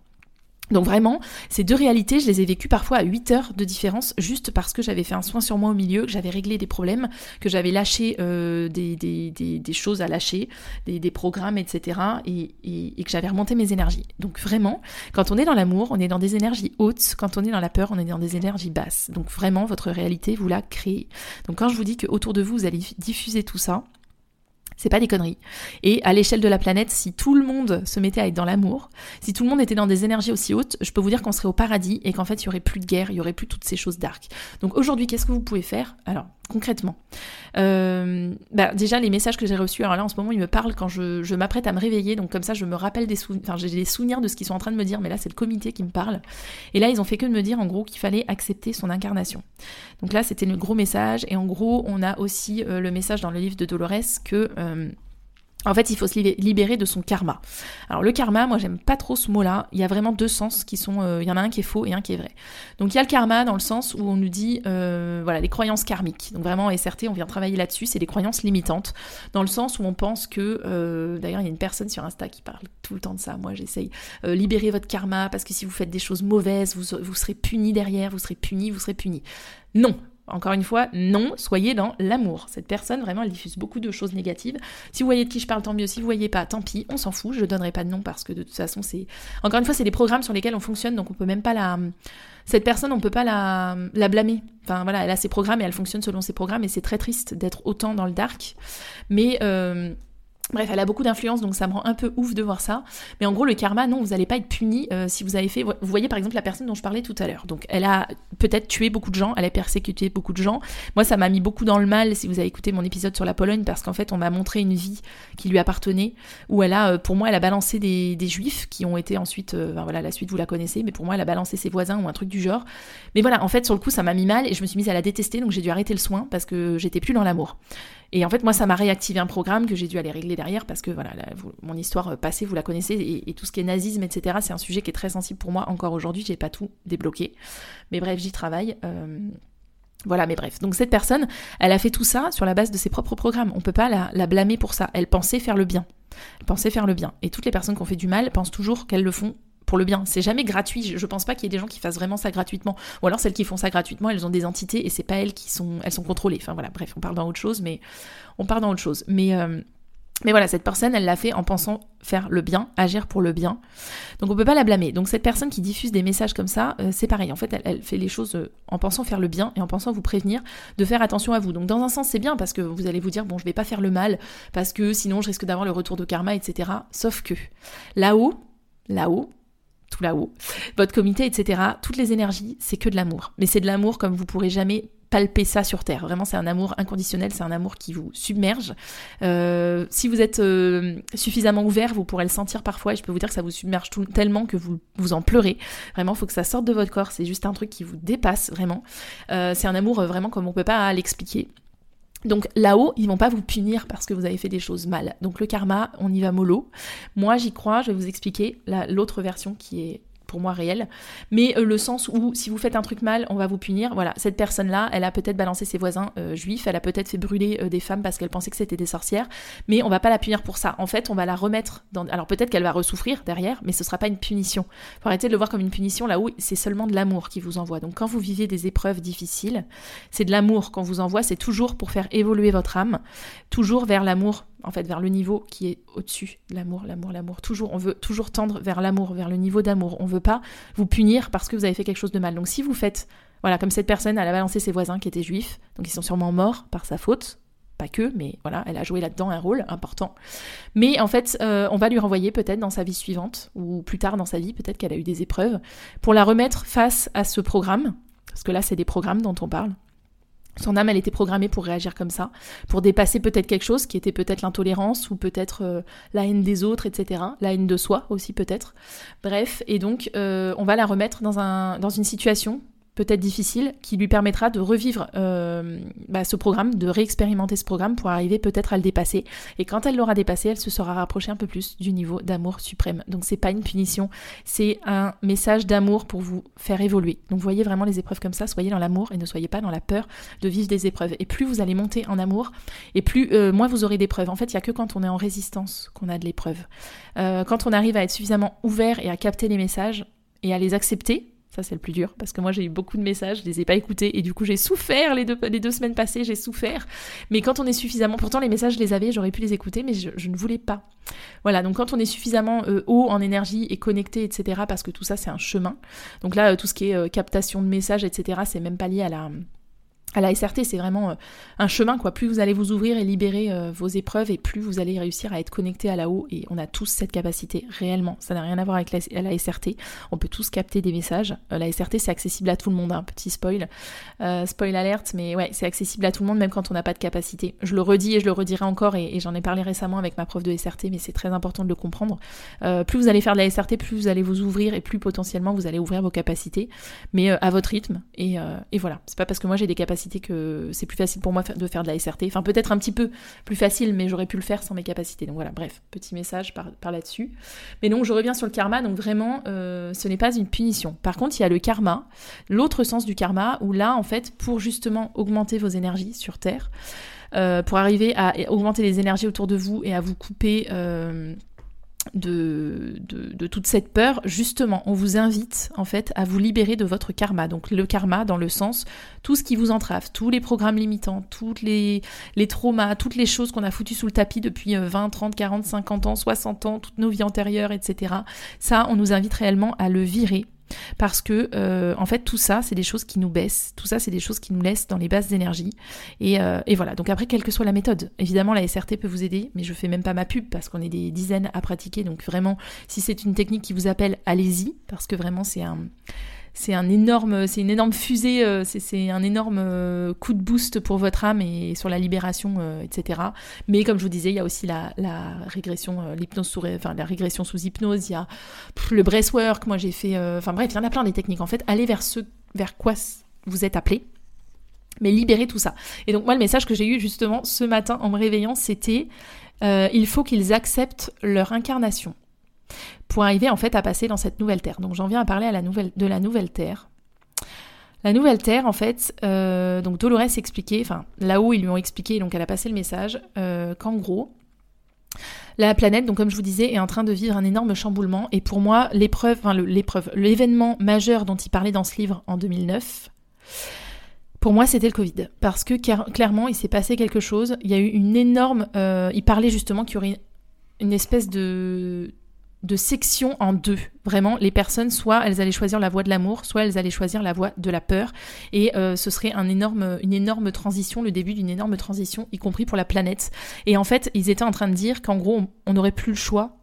Donc vraiment, ces deux réalités, je les ai vécues parfois à 8 heures de différence, juste parce que j'avais fait un soin sur moi au milieu, que j'avais réglé des problèmes, que j'avais lâché euh, des, choses à lâcher, des, programmes, etc. Et, et, et que j'avais remonté mes énergies. Donc vraiment, quand on est dans l'amour, on est dans des énergies hautes, quand on est dans la peur, on est dans des énergies basses. Donc vraiment, votre réalité, vous la créez. Donc quand je vous dis que autour de vous, vous allez diffuser tout ça, c'est pas des conneries. Et à l'échelle de la planète, si tout le monde se mettait à être dans l'amour, si tout le monde était dans des énergies aussi hautes, je peux vous dire qu'on serait au paradis et qu'en fait, il y aurait plus de guerre, il y aurait plus toutes ces choses dark. Donc aujourd'hui, qu'est-ce que vous pouvez faire? Alors, concrètement euh, bah, Déjà, les messages que j'ai reçus, alors là, en ce moment, ils me parlent quand je, m'apprête à me réveiller, donc comme ça, je me rappelle des souvenirs, enfin, j'ai des souvenirs de ce qu'ils sont en train de me dire, mais là, c'est le comité qui me parle. Et là, ils ont fait que de me dire, en gros, qu'il fallait accepter son incarnation. Donc là, c'était le gros message, et en gros, on a aussi euh, le message dans le livre de Dolores que... Euh, en fait, il faut se libérer de son karma. Alors le karma, moi j'aime pas trop ce mot-là. Il y a vraiment deux sens qui sont, euh, il y en a un qui est faux et un qui est vrai. Donc il y a le karma dans le sens où on nous dit, euh, voilà, les croyances karmiques. Donc vraiment SRT, on vient travailler là-dessus. C'est des croyances limitantes, dans le sens où on pense que, euh, d'ailleurs il y a une personne sur Insta qui parle tout le temps de ça. Moi j'essaye libérer votre karma parce que si vous faites des choses mauvaises, vous, vous serez puni derrière, vous serez puni, vous serez puni. Non, encore une fois, non, soyez dans l'amour. Cette personne, vraiment, elle diffuse beaucoup de choses négatives. Si vous voyez de qui je parle, tant mieux. Si vous voyez pas, tant pis, on s'en fout. Je donnerai pas de nom parce que de toute façon, c'est. Encore une fois, c'est des programmes sur lesquels on fonctionne, donc on peut même pas la. Cette personne, on peut pas la, la blâmer. Enfin voilà, elle a ses programmes et elle fonctionne selon ses programmes et c'est très triste d'être autant dans le dark. Mais euh, Bref, elle a beaucoup d'influence, donc ça me rend un peu ouf de voir ça. Mais en gros, le karma, non, vous n'allez pas être puni euh, si vous avez fait. Vous voyez par exemple la personne dont je parlais tout à l'heure. Donc, elle a peut-être tué beaucoup de gens, elle a persécuté beaucoup de gens. Moi, ça m'a mis beaucoup dans le mal si vous avez écouté mon épisode sur la Pologne, parce qu'en fait, on m'a montré une vie qui lui appartenait, où elle a, euh, pour moi, elle a balancé des, juifs qui ont été ensuite. Euh, voilà, la suite, vous la connaissez, mais pour moi, elle a balancé ses voisins ou un truc du genre. Mais voilà, en fait, sur le coup, ça m'a mis mal et je me suis mise à la détester, donc j'ai dû arrêter le soin parce que j'étais plus dans l'amour. Et en fait, moi, ça m'a réactivé un programme que j'ai dû aller régler derrière parce que voilà, mon histoire euh, passée, vous la connaissez, et, tout ce qui est nazisme, etc., c'est un sujet qui est très sensible pour moi encore aujourd'hui. J'ai pas tout débloqué, mais bref, j'y travaille. Euh, voilà, mais bref. Donc cette personne, elle a fait tout ça sur la base de ses propres programmes. On peut pas la, blâmer pour ça. Elle pensait faire le bien. Elle pensait faire le bien. Et toutes les personnes qui ont fait du mal pensent toujours qu'elles le font pour le bien. C'est jamais gratuit. Je, pense pas qu'il y ait des gens qui fassent vraiment ça gratuitement. Ou alors celles qui font ça gratuitement, elles ont des entités et c'est pas elles qui sont, elles sont contrôlées. Enfin voilà, bref, on parle dans autre chose, mais on parle dans autre chose. Mais euh, mais voilà, cette personne, elle l'a fait en pensant faire le bien, agir pour le bien. Donc on peut pas la blâmer. Donc cette personne qui diffuse des messages comme ça, euh, c'est pareil. En fait, elle, fait les choses euh, en pensant faire le bien et en pensant vous prévenir de faire attention à vous. Donc dans un sens, c'est bien parce que vous allez vous dire bon, je vais pas faire le mal parce que sinon je risque d'avoir le retour de karma, etc. Sauf que là-haut, là-haut, tout là-haut, votre comité, etc., toutes les énergies, c'est que de l'amour. Mais c'est de l'amour comme vous pourrez jamais palper ça sur Terre. Vraiment, c'est un amour inconditionnel, c'est un amour qui vous submerge. Euh, si vous êtes euh, suffisamment ouvert, vous pourrez le sentir parfois, et je peux vous dire que ça vous submerge tout, tellement que vous, vous en pleurez. Vraiment, il faut que ça sorte de votre corps, c'est juste un truc qui vous dépasse, vraiment. Euh, c'est un amour vraiment comme on peut pas l'expliquer. Donc là-haut, ils vont pas vous punir parce que vous avez fait des choses mal. Donc le karma, on y va mollo. Moi, j'y crois, je vais vous expliquer l'autre version qui est pour moi réel, mais euh, le sens où si vous faites un truc mal, on va vous punir. Voilà, cette personne-là, elle a peut-être balancé ses voisins euh, juifs, elle a peut-être fait brûler euh, des femmes parce qu'elle pensait que c'était des sorcières, mais on va pas la punir pour ça. En fait, on va la remettre dans. Alors peut-être qu'elle va ressouffrir derrière, mais ce sera pas une punition. Faut arrêter de le voir comme une punition là où c'est seulement de l'amour qui vous envoie. Donc quand vous vivez des épreuves difficiles, c'est de l'amour qu'on vous envoie, c'est toujours pour faire évoluer votre âme, toujours vers l'amour en fait, vers le niveau qui est au-dessus. L'amour, l'amour, l'amour. Toujours, on veut toujours tendre vers l'amour, vers le niveau d'amour. On veut pas vous punir parce que vous avez fait quelque chose de mal. Donc si vous faites, voilà, comme cette personne, elle a balancé ses voisins qui étaient juifs, donc ils sont sûrement morts par sa faute. Pas que, mais voilà, elle a joué là-dedans un rôle important. Mais en fait, euh, on va lui renvoyer peut-être dans sa vie suivante, ou plus tard dans sa vie, peut-être qu'elle a eu des épreuves, pour la remettre face à ce programme, parce que là, c'est des programmes dont on parle, son âme, elle était programmée pour réagir comme ça, pour dépasser peut-être quelque chose qui était peut-être l'intolérance ou peut-être euh, la haine des autres, etc. La haine de soi aussi peut-être. Bref, et donc euh, on va la remettre dans, un, dans une situation peut-être difficile, qui lui permettra de revivre euh, bah, ce programme, de réexpérimenter ce programme pour arriver peut-être à le dépasser. Et quand elle l'aura dépassé, elle se sera rapprochée un peu plus du niveau d'amour suprême. Donc c'est pas une punition, c'est un message d'amour pour vous faire évoluer. Donc voyez vraiment les épreuves comme ça, soyez dans l'amour et ne soyez pas dans la peur de vivre des épreuves. Et plus vous allez monter en amour, et plus euh, moins vous aurez d'épreuves. En fait, il y a que quand on est en résistance qu'on a de l'épreuve. Euh, quand on arrive à être suffisamment ouvert et à capter les messages, et à les accepter ça, c'est le plus dur parce que moi, j'ai eu beaucoup de messages, je les ai pas écoutés et du coup, j'ai souffert les deux, semaines passées, j'ai souffert. Mais quand on est suffisamment, pourtant, les messages, je les avais, j'aurais pu les écouter, mais je, ne voulais pas. Voilà, donc quand on est suffisamment euh, haut en énergie et connecté, etc., parce que tout ça, c'est un chemin. Donc là, euh, tout ce qui est euh, captation de messages, etc., c'est même pas lié à la à la SRT, c'est vraiment euh, un chemin, quoi. Plus vous allez vous ouvrir et libérer euh, vos épreuves, et plus vous allez réussir à être connecté à là-haut. Et on a tous cette capacité, réellement. Ça n'a rien à voir avec la, SRT. On peut tous capter des messages. Euh, la SRT, c'est accessible à tout le monde. Un hein. petit spoil. spoil alerte, mais ouais, c'est accessible à tout le monde, même quand on n'a pas de capacité. Je le redis et je le redirai encore, et, j'en ai parlé récemment avec ma prof de SRT, mais c'est très important de le comprendre. plus vous allez faire de la SRT, plus vous allez vous ouvrir, et plus potentiellement vous allez ouvrir vos capacités, mais à votre rythme. Et, et voilà. C'est pas parce que moi j'ai des capacités que c'est plus facile pour moi de faire de la SRT. Enfin, peut-être un petit peu plus facile, mais j'aurais pu le faire sans mes capacités. Donc voilà, bref, petit message par, là-dessus. Mais donc, je reviens sur le karma. Donc vraiment, euh, ce n'est pas une punition. Par contre, il y a le karma, l'autre sens du karma, où là, en fait, pour justement augmenter vos énergies sur Terre, euh, pour arriver à augmenter les énergies autour de vous et à vous couper. Euh, de, toute cette peur, justement, on vous invite en fait à vous libérer de votre karma. Donc le karma dans le sens tout ce qui vous entrave, tous les programmes limitants, toutes les, les traumas, toutes les choses qu'on a foutues sous le tapis depuis 20, 30, 40, 50 ans, 60 ans, toutes nos vies antérieures, etc. Ça, on nous invite réellement à le virer parce que, euh, en fait, tout ça, c'est des choses qui nous baissent. Tout ça, c'est des choses qui nous laissent dans les bases d'énergie. Et, euh, voilà. Donc après, quelle que soit la méthode, évidemment, la SRT peut vous aider, mais je fais même pas ma pub parce qu'on est des dizaines à pratiquer. Donc vraiment, si c'est une technique qui vous appelle, allez-y, parce que vraiment, c'est un c'est un énorme, c'est une énorme fusée, euh, c'est un énorme euh, coup de boost pour votre âme et sur la libération, euh, etc. Mais comme je vous disais, il y a aussi la, régression, l'hypnose sous, enfin la régression sous hypnose. Il y a le breathwork. Moi, j'ai fait, enfin bref, il y en a plein des techniques. En fait, allez vers ce, vers quoi vous êtes appelé mais libérez tout ça. Et donc moi le message que j'ai eu justement ce matin en me réveillant, c'était il faut qu'ils acceptent leur incarnation pour arriver en fait à passer dans cette nouvelle terre. Donc j'en viens à parler à la nouvelle, de la nouvelle terre. La nouvelle terre, en fait, euh, donc Dolores expliquait, enfin là-haut ils lui ont expliqué, donc elle a passé le message, euh, qu'en gros, la planète, donc comme je vous disais, est en train de vivre un énorme chamboulement. Et pour moi, l'épreuve, enfin l'épreuve, l'événement majeur dont il parlait dans ce livre en 2009, pour moi, c'était le Covid. Parce que clairement, il s'est passé quelque chose. Il y a eu une énorme. Euh, il parlait justement qu'il y aurait une espèce de de section en deux. Vraiment, les personnes, soit elles allaient choisir la voie de l'amour, soit elles allaient choisir la voie de la peur. Et euh, ce serait une énorme transition, le début d'une énorme transition, y compris pour la planète. Et en fait, ils étaient en train de dire qu'en gros, on n'aurait plus le choix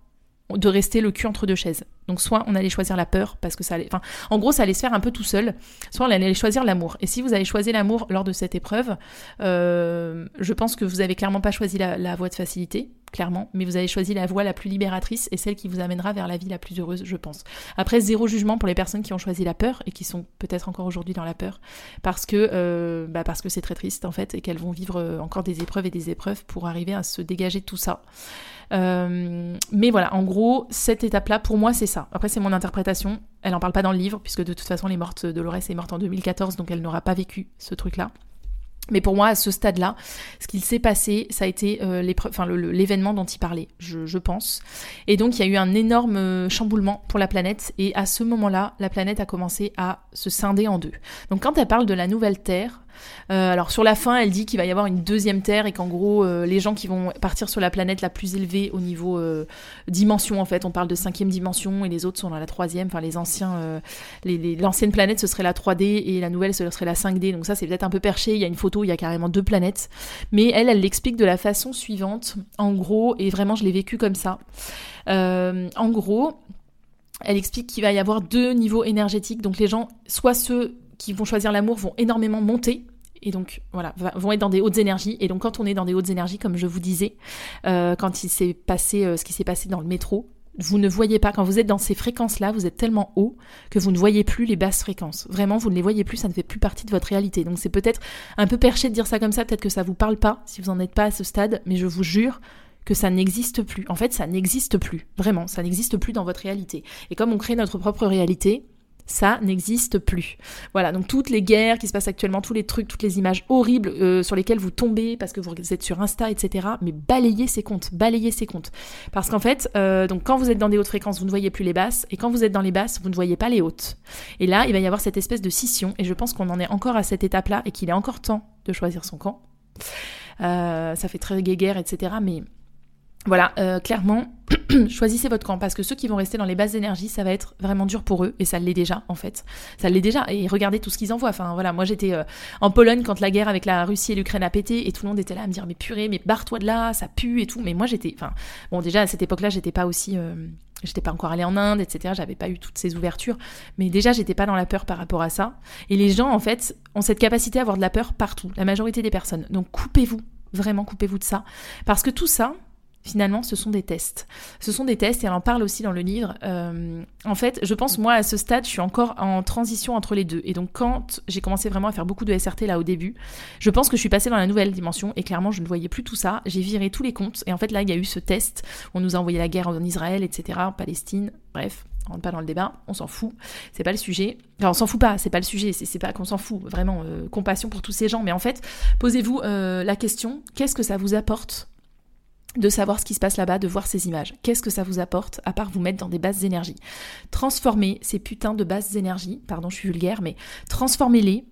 de rester le cul entre deux chaises. Donc soit on allait choisir la peur parce que ça allait, enfin, en gros ça allait se faire un peu tout seul. Soit on allait choisir l'amour. Et si vous avez choisi l'amour lors de cette épreuve, euh, je pense que vous avez clairement pas choisi la, voie de facilité, clairement, mais vous avez choisi la voie la plus libératrice et celle qui vous amènera vers la vie la plus heureuse, je pense. Après zéro jugement pour les personnes qui ont choisi la peur et qui sont peut-être encore aujourd'hui dans la peur, parce que euh, bah c'est très triste en fait et qu'elles vont vivre euh, encore des épreuves et des épreuves pour arriver à se dégager de tout ça. Euh, mais voilà, en gros, cette étape-là, pour moi, c'est ça. Après, c'est mon interprétation. Elle n'en parle pas dans le livre, puisque de toute façon, elle est morte, Dolores est morte en 2014, donc elle n'aura pas vécu ce truc-là. Mais pour moi, à ce stade-là, ce qu'il s'est passé, ça a été euh, l'événement dont il parlait, je, je, pense. Et donc, il y a eu un énorme euh, chamboulement pour la planète. Et à ce moment-là, la planète a commencé à se scinder en deux. Donc, quand elle parle de la nouvelle Terre, euh, alors sur la fin, elle dit qu'il va y avoir une deuxième Terre et qu'en gros, euh, les gens qui vont partir sur la planète la plus élevée au niveau euh, dimension, en fait, on parle de cinquième dimension et les autres sont dans la troisième. Enfin, les anciens, l'ancienne planète ce serait la 3D et la nouvelle ce serait la 5D. Donc ça, c'est peut-être un peu perché. Il y a une photo, il y a carrément deux planètes. Mais elle, elle l'explique de la façon suivante. En gros, et vraiment, je l'ai vécu comme ça. en gros, elle explique qu'il va y avoir deux niveaux énergétiques. Donc les gens, soit ceux qui vont choisir l'amour vont énormément monter et donc voilà vont être dans des hautes énergies et donc quand on est dans des hautes énergies comme je vous disais euh, quand il s'est passé euh, ce qui s'est passé dans le métro vous ne voyez pas quand vous êtes dans ces fréquences là vous êtes tellement haut que vous ne voyez plus les basses fréquences vraiment vous ne les voyez plus ça ne fait plus partie de votre réalité donc c'est peut-être un peu perché de dire ça comme ça peut-être que ça vous parle pas si vous en êtes pas à ce stade mais je vous jure que ça n'existe plus. En fait, ça n'existe plus. Vraiment, ça n'existe plus dans votre réalité. Et comme on crée notre propre réalité, ça n'existe plus. Voilà, donc toutes les guerres qui se passent actuellement, tous les trucs, toutes les images horribles euh, sur lesquelles vous tombez parce que vous êtes sur Insta, etc. Mais balayez ces comptes, balayez ces comptes. Parce qu'en fait, euh, donc quand vous êtes dans des hautes fréquences, vous ne voyez plus les basses, et quand vous êtes dans les basses, vous ne voyez pas les hautes. Et là, il va y avoir cette espèce de scission, et je pense qu'on en est encore à cette étape-là, et qu'il est encore temps de choisir son camp. Euh, ça fait très guéguerre, etc. Mais voilà, euh, clairement, choisissez votre camp parce que ceux qui vont rester dans les bases d'énergie, ça va être vraiment dur pour eux et ça l'est déjà en fait. Ça l'est déjà et regardez tout ce qu'ils envoient. Enfin voilà, moi j'étais euh, en Pologne quand la guerre avec la Russie et l'Ukraine a pété et tout le monde était là à me dire mais purée, mais barre-toi de là, ça pue et tout. Mais moi j'étais, enfin bon déjà à cette époque-là j'étais pas aussi, euh, j'étais pas encore allée en Inde, etc. J'avais pas eu toutes ces ouvertures, mais déjà j'étais pas dans la peur par rapport à ça. Et les gens en fait ont cette capacité à avoir de la peur partout, la majorité des personnes. Donc coupez-vous, vraiment coupez-vous de ça parce que tout ça Finalement, ce sont des tests. Ce sont des tests, et elle en parle aussi dans le livre. Euh, en fait, je pense, moi, à ce stade, je suis encore en transition entre les deux. Et donc, quand j'ai commencé vraiment à faire beaucoup de SRT là au début, je pense que je suis passée dans la nouvelle dimension, et clairement, je ne voyais plus tout ça. J'ai viré tous les comptes, et en fait, là, il y a eu ce test. On nous a envoyé la guerre en Israël, etc., en Palestine, bref. On rentre pas dans le débat, on s'en fout, c'est pas le sujet. Enfin, on s'en fout pas, c'est pas le sujet, c'est pas qu'on s'en fout, vraiment, euh, compassion pour tous ces gens. Mais en fait, posez-vous euh, la question, qu'est-ce que ça vous apporte de savoir ce qui se passe là-bas, de voir ces images. Qu'est-ce que ça vous apporte, à part vous mettre dans des bases d'énergie Transformez ces putains de bases d'énergie, pardon, je suis vulgaire, mais transformez-les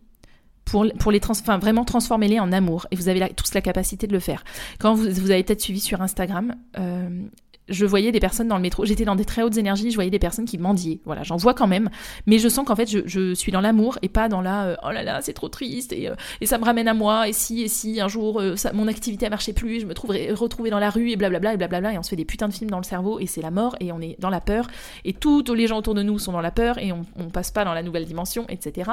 pour, pour, les trans enfin, vraiment transformez-les en amour et vous avez tous la capacité de le faire. Quand vous, vous avez peut-être suivi sur Instagram, euh, je voyais des personnes dans le métro, j'étais dans des très hautes énergies, je voyais des personnes qui mendiaient. Voilà, j'en vois quand même, mais je sens qu'en fait, je, suis dans l'amour et pas dans la euh, oh là là, c'est trop triste et, euh, et, ça me ramène à moi et si et si un jour euh, mon activité a marché plus, je me trouverai retrouvée dans la rue et blablabla et blablabla et on se fait des putains de films dans le cerveau et c'est la mort et on est dans la peur et tous les gens autour de nous sont dans la peur et on, on passe pas dans la nouvelle dimension, etc.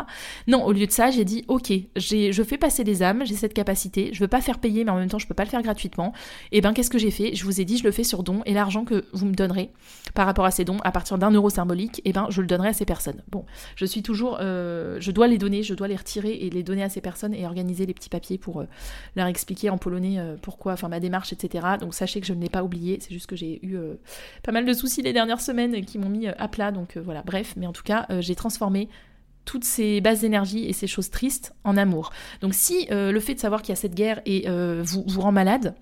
Non, au lieu de ça, j'ai dit ok, je fais passer des âmes, j'ai cette capacité, je veux pas faire payer mais en même temps je peux pas le faire gratuitement. Et ben qu'est-ce que j'ai fait? Je vous ai dit je le fais sur don et l'argent que vous me donnez par rapport à ces dons à partir d'un euro symbolique, et eh ben je le donnerai à ces personnes. Bon, je suis toujours, euh, je dois les donner, je dois les retirer et les donner à ces personnes et organiser les petits papiers pour euh, leur expliquer en polonais euh, pourquoi, enfin ma démarche, etc. Donc sachez que je ne l'ai pas oublié, c'est juste que j'ai eu pas mal de soucis les dernières semaines qui m'ont mis à plat, donc voilà, bref, mais en tout cas j'ai transformé toutes ces bases d'énergie et ces choses tristes en amour. Donc si le fait de savoir qu'il y a cette guerre et vous, vous rend malade,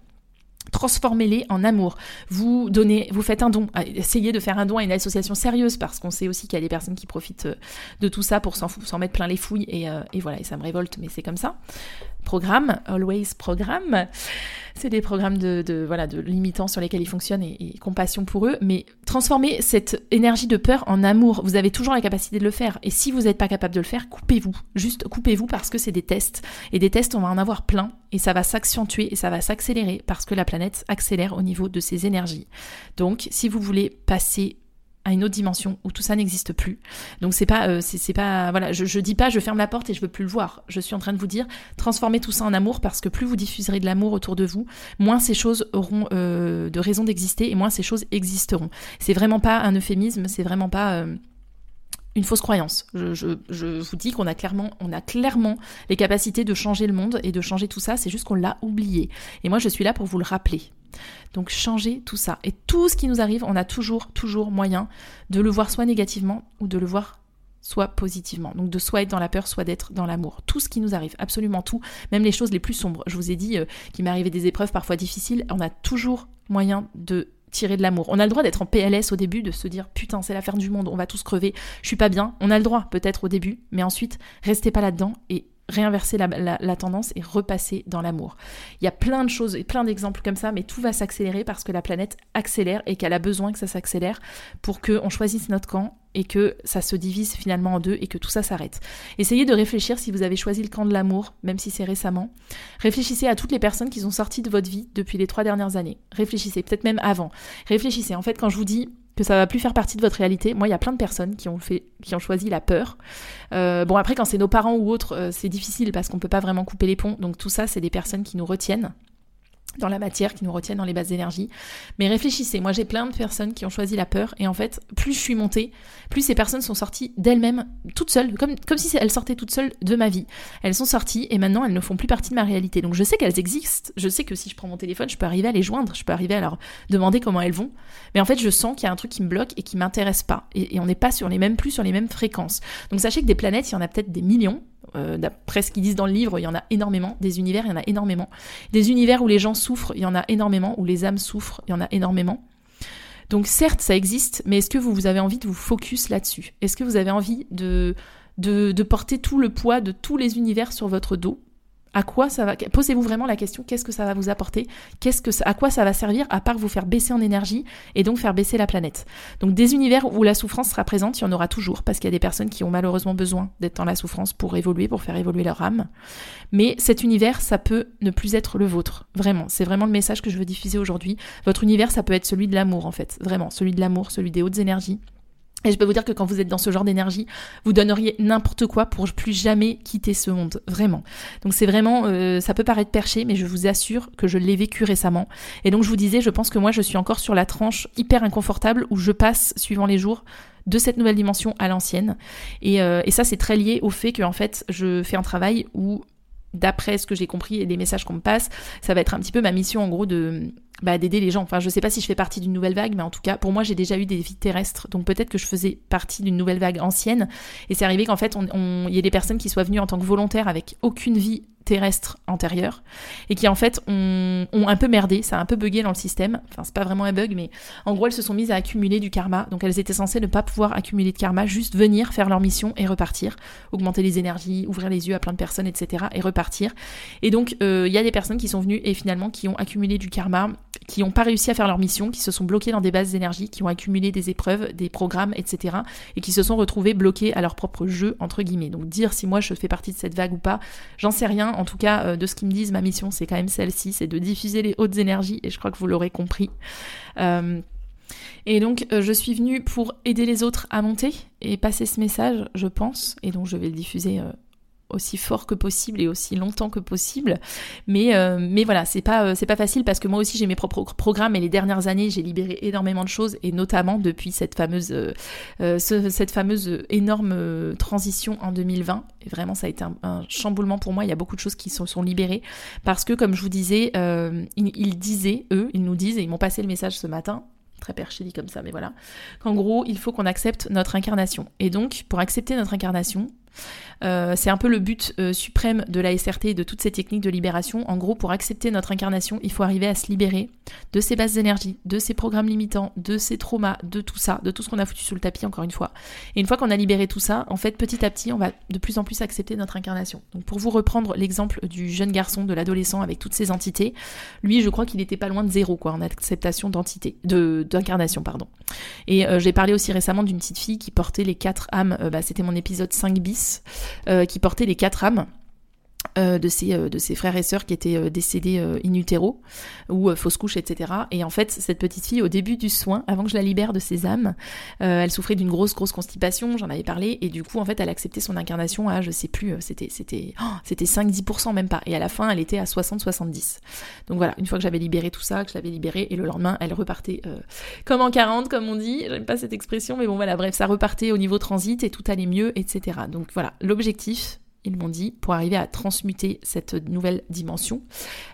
transformez-les en amour. Vous donnez, vous faites un don. Ah, essayez de faire un don à une association sérieuse parce qu'on sait aussi qu'il y a des personnes qui profitent euh, de tout ça pour s'en mettre plein les fouilles et, euh, et voilà, et ça me révolte, mais c'est comme ça programmes, Always Programme. C'est des programmes de, voilà, de limitants sur lesquels ils fonctionnent et, compassion pour eux. Mais transformer cette énergie de peur en amour, vous avez toujours la capacité de le faire. Et si vous n'êtes pas capable de le faire, coupez-vous. Juste coupez-vous parce que c'est des tests. Et des tests, on va en avoir plein. Et ça va s'accentuer et ça va s'accélérer parce que la planète accélère au niveau de ses énergies. Donc, si vous voulez passer à une autre dimension où tout ça n'existe plus. Donc c'est pas, euh, c'est pas, voilà, je, je dis pas, je ferme la porte et je veux plus le voir. Je suis en train de vous dire, transformez tout ça en amour parce que plus vous diffuserez de l'amour autour de vous, moins ces choses auront euh, de raison d'exister et moins ces choses existeront. C'est vraiment pas un euphémisme, c'est vraiment pas euh, une fausse croyance. Je, vous dis qu'on a clairement, les capacités de changer le monde et de changer tout ça. C'est juste qu'on l'a oublié. Et moi, je suis là pour vous le rappeler. Donc changez tout ça. Et tout ce qui nous arrive, on a toujours, toujours moyen de le voir soit négativement ou de le voir soit positivement. Donc de soit être dans la peur, soit d'être dans l'amour. Tout ce qui nous arrive, absolument tout, même les choses les plus sombres. Je vous ai dit euh, qu'il m'arrivait des épreuves parfois difficiles, on a toujours moyen de tirer de l'amour. On a le droit d'être en PLS au début, de se dire putain c'est l'affaire du monde, on va tous crever, je suis pas bien. On a le droit peut-être au début, mais ensuite restez pas là-dedans et réinverser la, tendance et repasser dans l'amour. Il y a plein de choses et plein d'exemples comme ça, mais tout va s'accélérer parce que la planète accélère et qu'elle a besoin que ça s'accélère pour qu'on choisisse notre camp et que ça se divise finalement en deux et que tout ça s'arrête. Essayez de réfléchir si vous avez choisi le camp de l'amour, même si c'est récemment. Réfléchissez à toutes les personnes qui sont sorties de votre vie depuis les trois dernières années. Réfléchissez, peut-être même avant. Réfléchissez. En fait, quand je vous dis que ça va plus faire partie de votre réalité. Moi, il y a plein de personnes qui ont fait, qui ont choisi la peur. Euh, bon, après, quand c'est nos parents ou autres, euh, c'est difficile parce qu'on peut pas vraiment couper les ponts. Donc tout ça, c'est des personnes qui nous retiennent dans la matière, qui nous retiennent dans les bases d'énergie. Mais réfléchissez, moi j'ai plein de personnes qui ont choisi la peur, et en fait, plus je suis montée, plus ces personnes sont sorties d'elles-mêmes, toutes seules, comme, si elles sortaient toutes seules de ma vie. Elles sont sorties, et maintenant elles ne font plus partie de ma réalité. Donc je sais qu'elles existent, je sais que si je prends mon téléphone, je peux arriver à les joindre, je peux arriver à leur demander comment elles vont. Mais en fait, je sens qu'il y a un truc qui me bloque et qui m'intéresse pas. Et, et on n'est pas sur les mêmes, plus sur les mêmes fréquences. Donc sachez que des planètes, il y en a peut-être des millions, euh, d'après ce qu'ils disent dans le livre, il y en a énormément. Des univers, il y en a énormément. Des univers où les gens souffrent, il y en a énormément. Où les âmes souffrent, il y en a énormément. Donc certes, ça existe, mais est-ce que vous, avez envie de vous focus là-dessus? Est-ce que vous avez envie de, de porter tout le poids de tous les univers sur votre dos? À quoi ça va Posez-vous vraiment la question qu'est-ce que ça va vous apporter? Qu'est-ce que à quoi ça va servir à part vous faire baisser en énergie et donc faire baisser la planète? Donc des univers où la souffrance sera présente, il y en aura toujours parce qu'il y a des personnes qui ont malheureusement besoin d'être dans la souffrance pour évoluer, pour faire évoluer leur âme. Mais cet univers, ça peut ne plus être le vôtre. Vraiment, c'est vraiment le message que je veux diffuser aujourd'hui. Votre univers, ça peut être celui de l'amour en fait, vraiment, celui de l'amour, celui des hautes énergies et je peux vous dire que quand vous êtes dans ce genre d'énergie, vous donneriez n'importe quoi pour plus jamais quitter ce monde, vraiment. Donc c'est vraiment, euh, ça peut paraître perché, mais je vous assure que je l'ai vécu récemment. Et donc je vous disais, je pense que moi je suis encore sur la tranche hyper inconfortable où je passe, suivant les jours, de cette nouvelle dimension à l'ancienne. Et, euh, et ça c'est très lié au fait que en fait je fais un travail où d'après ce que j'ai compris et des messages qu'on me passe, ça va être un petit peu ma mission en gros de bah, d'aider les gens. Enfin, je sais pas si je fais partie d'une nouvelle vague, mais en tout cas, pour moi, j'ai déjà eu des vies terrestres, donc peut-être que je faisais partie d'une nouvelle vague ancienne. Et c'est arrivé qu'en fait, il on, y ait des personnes qui soient venues en tant que volontaires avec aucune vie terrestre antérieure et qui en fait ont, un peu merdé, ça a un peu bugué dans le système. Enfin, c'est pas vraiment un bug, mais en gros, elles se sont mises à accumuler du karma. Donc, elles étaient censées ne pas pouvoir accumuler de karma, juste venir faire leur mission et repartir, augmenter les énergies, ouvrir les yeux à plein de personnes, etc. et repartir. Et donc, euh, il y a des personnes qui sont venues et finalement qui ont accumulé du karma, qui n'ont pas réussi à faire leur mission, qui se sont bloquées dans des bases d'énergie, qui ont accumulé des épreuves, des programmes, etc. et qui se sont retrouvées bloquées à leur propre jeu, entre guillemets. Donc, dire si moi je fais partie de cette vague ou pas, j'en sais rien en tout cas, euh, de ce qu'ils me disent, ma mission, c'est quand même celle-ci, c'est de diffuser les hautes énergies, et je crois que vous l'aurez compris. Euh, et donc, euh, je suis venue pour aider les autres à monter et passer ce message, je pense, et donc je vais le diffuser aussi fort que possible et aussi longtemps que possible. Mais, euh, mais voilà, c'est pas, euh, pas facile parce que moi aussi j'ai mes propres programmes et les dernières années j'ai libéré énormément de choses et notamment depuis cette fameuse, euh, cette fameuse énorme transition en 2020. Et vraiment, ça a été un, chamboulement pour moi. Il y a beaucoup de choses qui se sont, libérées parce que, comme je vous disais, ils, ils disaient, eux, ils nous disent, et ils m'ont passé le message ce matin, très perché dit comme ça, mais voilà, qu'en gros, il faut qu'on accepte notre incarnation. Et donc, pour accepter notre incarnation, euh, c'est un peu le but euh, suprême de la SRT et de toutes ces techniques de libération. En gros, pour accepter notre incarnation, il faut arriver à se libérer de ces bases d'énergie, de ces programmes limitants, de ces traumas, de tout ça, de tout ce qu'on a foutu sous le tapis, encore une fois. Et une fois qu'on a libéré tout ça, en fait, petit à petit, on va de plus en plus accepter notre incarnation. Donc, pour vous reprendre l'exemple du jeune garçon, de l'adolescent avec toutes ces entités, lui, je crois qu'il était pas loin de zéro, quoi, en acceptation d'entité, de d'incarnation, pardon. Et euh, j'ai parlé aussi récemment d'une petite fille qui portait les quatre âmes. bah, c'était mon épisode 5 bis euh, qui portait les quatre âmes. Euh, de, ses, euh, de ses frères et sœurs qui étaient décédés in utero ou fausse couche, etc. Et en fait, cette petite fille, au début du soin, avant que je la libère de ses âmes, elle souffrait d'une grosse, grosse constipation, j'en avais parlé, et du coup, en fait, elle acceptait son incarnation à, je sais plus, c'était c'était oh, c'était 5-10% même pas. Et à la fin, elle était à 60-70. Donc voilà, une fois que j'avais libéré tout ça, que je l'avais libérée, et le lendemain, elle repartait comme en 40, comme on dit. J'aime pas cette expression, mais bon voilà, bref, ça repartait au niveau transit et tout allait mieux, etc. Donc voilà, l'objectif, ils m'ont dit, pour arriver à transmuter cette nouvelle dimension,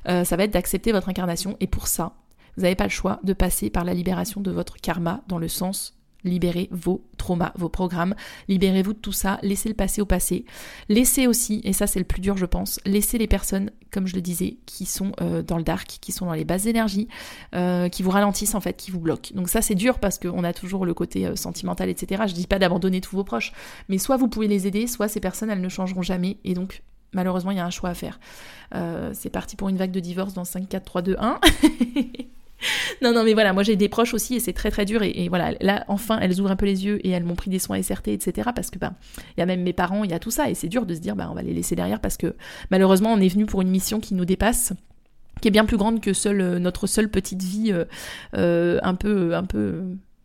euh, ça va être d'accepter votre incarnation. Et pour ça, vous n'avez pas le choix de passer par la libération de votre karma dans le sens Libérez vos traumas, vos programmes, libérez-vous de tout ça, laissez le passé au passé. Laissez aussi, et ça c'est le plus dur je pense, laissez les personnes, comme je le disais, qui sont euh, dans le dark, qui sont dans les bases d'énergie, euh, qui vous ralentissent en fait, qui vous bloquent. Donc ça c'est dur parce qu'on a toujours le côté euh, sentimental, etc. Je dis pas d'abandonner tous vos proches, mais soit vous pouvez les aider, soit ces personnes elles ne changeront jamais, et donc malheureusement il y a un choix à faire. c'est parti pour une vague de divorce dans 5, 4, 3, 2, 1. non, non, mais voilà, moi j'ai des proches aussi et c'est très très dur. Et, voilà, là, enfin, elles ouvrent un peu les yeux et elles m'ont pris des soins SRT, etc. Parce que, ben, il y a même mes parents, il y a tout ça. Et c'est dur de se dire, ben, on va les laisser derrière parce que malheureusement, on est venu pour une mission qui nous dépasse qui est bien plus grande que seule, notre seule petite vie euh, euh, un peu un peu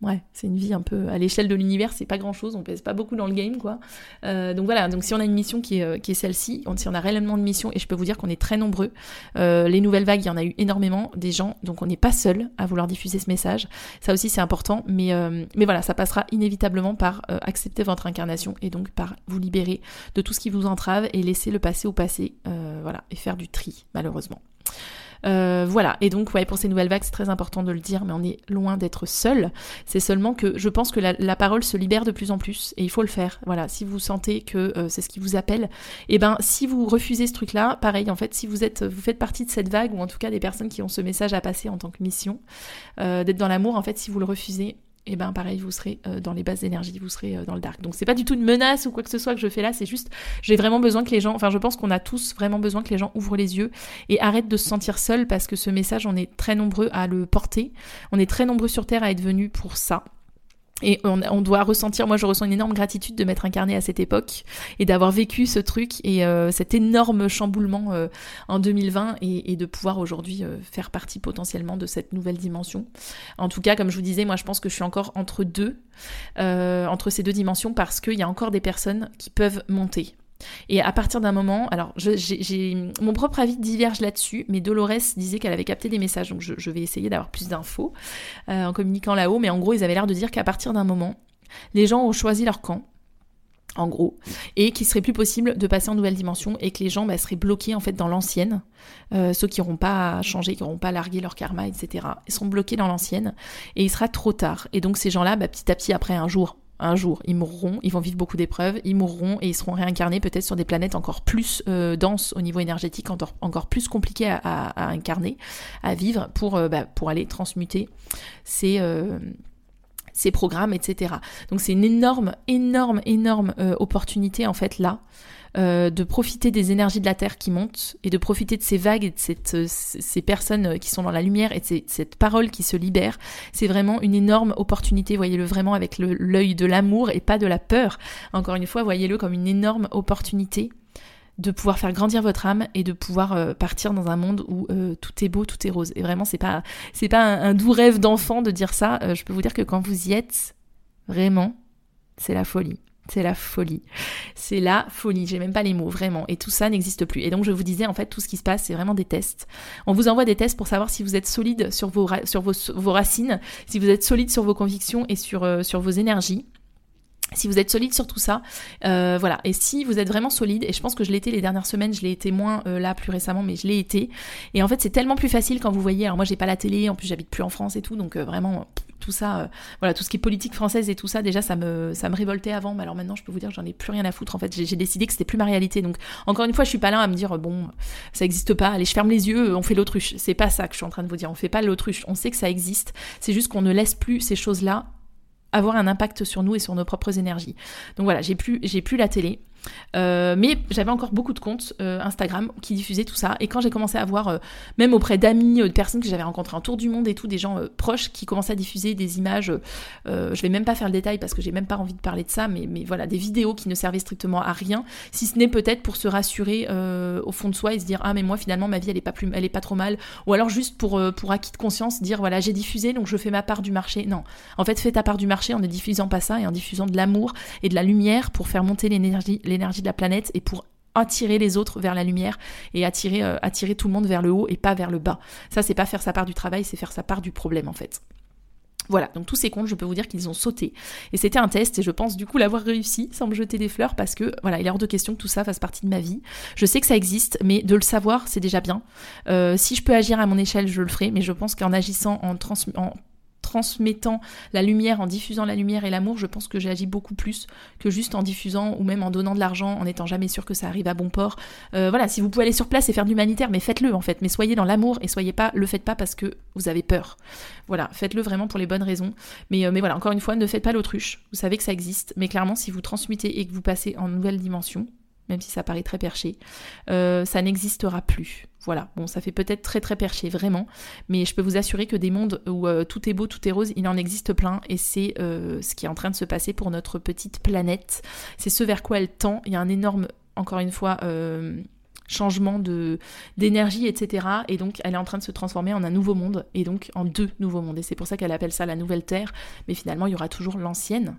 Ouais, c'est une vie un peu à l'échelle de l'univers, c'est pas grand chose, on pèse pas beaucoup dans le game, quoi. Euh, donc voilà, donc si on a une mission qui est, euh, celle-ci, si on a réellement de mission, et je peux vous dire qu'on est très nombreux, euh, les nouvelles vagues, il y en a eu énormément, des gens, donc on n'est pas seul à vouloir diffuser ce message. Ça aussi, c'est important, mais, mais voilà, ça passera inévitablement par accepter votre incarnation et donc par vous libérer de tout ce qui vous entrave et laisser le passé au passé, voilà, et faire du tri, malheureusement. Euh, voilà, et donc ouais, pour ces nouvelles vagues, c'est très important de le dire, mais on est loin d'être seul. C'est seulement que je pense que la, parole se libère de plus en plus, et il faut le faire. Voilà, si vous sentez que euh, c'est ce qui vous appelle, et eh ben si vous refusez ce truc-là, pareil, en fait, si vous êtes, vous faites partie de cette vague, ou en tout cas des personnes qui ont ce message à passer en tant que mission, euh, d'être dans l'amour, en fait, si vous le refusez, et eh ben pareil, vous serez euh, dans les bases d'énergie, vous serez euh, dans le dark. Donc c'est pas du tout une menace ou quoi que ce soit que je fais là, c'est juste j'ai vraiment besoin que les gens, enfin je pense qu'on a tous vraiment besoin que les gens ouvrent les yeux et arrêtent de se sentir seuls parce que ce message, on est très nombreux à le porter, on est très nombreux sur Terre à être venus pour ça. Et on, doit ressentir, moi je ressens une énorme gratitude de m'être incarnée à cette époque et d'avoir vécu ce truc et euh, cet énorme chamboulement euh, en 2020 et, de pouvoir aujourd'hui euh, faire partie potentiellement de cette nouvelle dimension. En tout cas, comme je vous disais, moi je pense que je suis encore entre deux, entre ces deux dimensions parce qu'il y a encore des personnes qui peuvent monter. Et à partir d'un moment, alors mon propre avis diverge là-dessus, mais Dolores disait qu'elle avait capté des messages, donc je, vais essayer d'avoir plus d'infos euh, en communiquant là-haut, mais en gros ils avaient l'air de dire qu'à partir d'un moment, les gens ont choisi leur camp, en gros, et qu'il serait plus possible de passer en nouvelle dimension et que les gens bah, seraient bloqués en fait dans l'ancienne, euh, ceux qui n'auront pas changé, qui n'auront pas largué leur karma, etc. Ils seront bloqués dans l'ancienne et il sera trop tard. Et donc ces gens-là, bah, petit à petit après un jour, un jour, ils mourront, ils vont vivre beaucoup d'épreuves, ils mourront et ils seront réincarnés peut-être sur des planètes encore plus euh, denses au niveau énergétique, encore, plus compliquées à, incarner, à vivre pour, euh, bah, pour aller transmuter ces, euh, ces programmes, etc. Donc c'est une énorme, énorme, énorme opportunité en fait là euh, de profiter des énergies de la Terre qui montent et de profiter de ces vagues et de cette, euh, ces personnes qui sont dans la lumière et de cette parole qui se libère. C'est vraiment une énorme opportunité, voyez-le vraiment avec l'œil de l'amour et pas de la peur. Encore une fois, voyez-le comme une énorme opportunité de pouvoir faire grandir votre âme et de pouvoir euh, partir dans un monde où tout est beau, tout est rose. Et vraiment, c'est pas c'est pas un, doux rêve d'enfant de dire ça. je peux vous dire que quand vous y êtes, vraiment, c'est la folie. C'est la folie. C'est la folie. J'ai même pas les mots, vraiment. Et tout ça n'existe plus. Et donc, je vous disais, en fait, tout ce qui se passe, c'est vraiment des tests. On vous envoie des tests pour savoir si vous êtes solide sur vos, sur vos, racines, si vous êtes solide sur vos convictions et sur, euh, sur vos énergies. Si vous êtes solide sur tout ça, euh, voilà. Et si vous êtes vraiment solide, et je pense que je été les dernières semaines, je l'ai été moins euh, là plus récemment, mais je l'ai été. Et en fait, c'est tellement plus facile quand vous voyez. Alors moi, j'ai pas la télé, en plus j'habite plus en France et tout, donc vraiment tout ça, euh, voilà, tout ce qui est politique française et tout ça, déjà ça me, ça me révoltait avant, mais alors maintenant je peux vous dire que j'en ai plus rien à foutre. En fait, j'ai décidé que c'était plus ma réalité. Donc encore une fois, je suis pas là à me dire bon, ça existe pas, allez, je ferme les yeux, on fait l'autruche. C'est pas ça que je suis en train de vous dire. On fait pas l'autruche. On sait que ça existe. C'est juste qu'on ne laisse plus ces choses-là avoir un impact sur nous et sur nos propres énergies. Donc voilà, j'ai plus, j'ai plus la télé. Euh, mais j'avais encore beaucoup de comptes euh, Instagram qui diffusaient tout ça. Et quand j'ai commencé à voir, euh, même auprès d'amis, de personnes que j'avais rencontrées en tour du monde et tout, des gens proches qui commençaient à diffuser des images, je vais même pas faire le détail parce que j'ai même pas envie de parler de ça, mais, voilà, des vidéos qui ne servaient strictement à rien, si ce n'est peut-être pour se rassurer au fond de soi et se dire ah mais moi finalement ma vie elle est pas plus, elle est pas trop mal, ou alors juste pour pour acquis de conscience dire voilà j'ai diffusé donc je fais ma part du marché. Non, en fait fais ta part du marché en ne diffusant pas ça et en diffusant de l'amour et de la lumière pour faire monter l'énergie l'énergie de la planète et pour attirer les autres vers la lumière et attirer, euh, attirer tout le monde vers le haut et pas vers le bas. Ça, c'est pas faire sa part du travail, c'est faire sa part du problème en fait. Voilà, donc tous ces comptes, je peux vous dire qu'ils ont sauté. Et c'était un test, et je pense du coup l'avoir réussi sans me jeter des fleurs, parce que voilà, il est hors de question que tout ça fasse partie de ma vie. Je sais que ça existe, mais de le savoir, c'est déjà bien. Euh, si je peux agir à mon échelle, je le ferai, mais je pense qu'en agissant en, en transmettant la lumière, en diffusant la lumière et l'amour, je pense que j'ai agi beaucoup plus que juste en diffusant ou même en donnant de l'argent, en n'étant jamais sûr que ça arrive à bon port. Euh, voilà, si vous pouvez aller sur place et faire de l'humanitaire, mais faites-le en fait. Mais soyez dans l'amour et soyez pas, le faites pas parce que vous avez peur. Voilà, faites-le vraiment pour les bonnes raisons. Mais, euh, voilà, encore une fois, ne faites pas l'autruche. Vous savez que ça existe, mais clairement, si vous transmutez et que vous passez en nouvelle dimension, même si ça paraît très perché, euh, ça n'existera plus. Voilà, bon, ça fait peut-être très très perché, vraiment, mais je peux vous assurer que des mondes où euh, tout est beau, tout est rose, il en existe plein, et c'est euh, ce qui est en train de se passer pour notre petite planète. C'est ce vers quoi elle tend. Il y a un énorme, encore une fois, changement de d'énergie, etc. Et donc, elle est en train de se transformer en un nouveau monde, et donc en deux nouveaux mondes. Et c'est pour ça qu'elle appelle ça la nouvelle Terre. Mais finalement, il y aura toujours l'ancienne.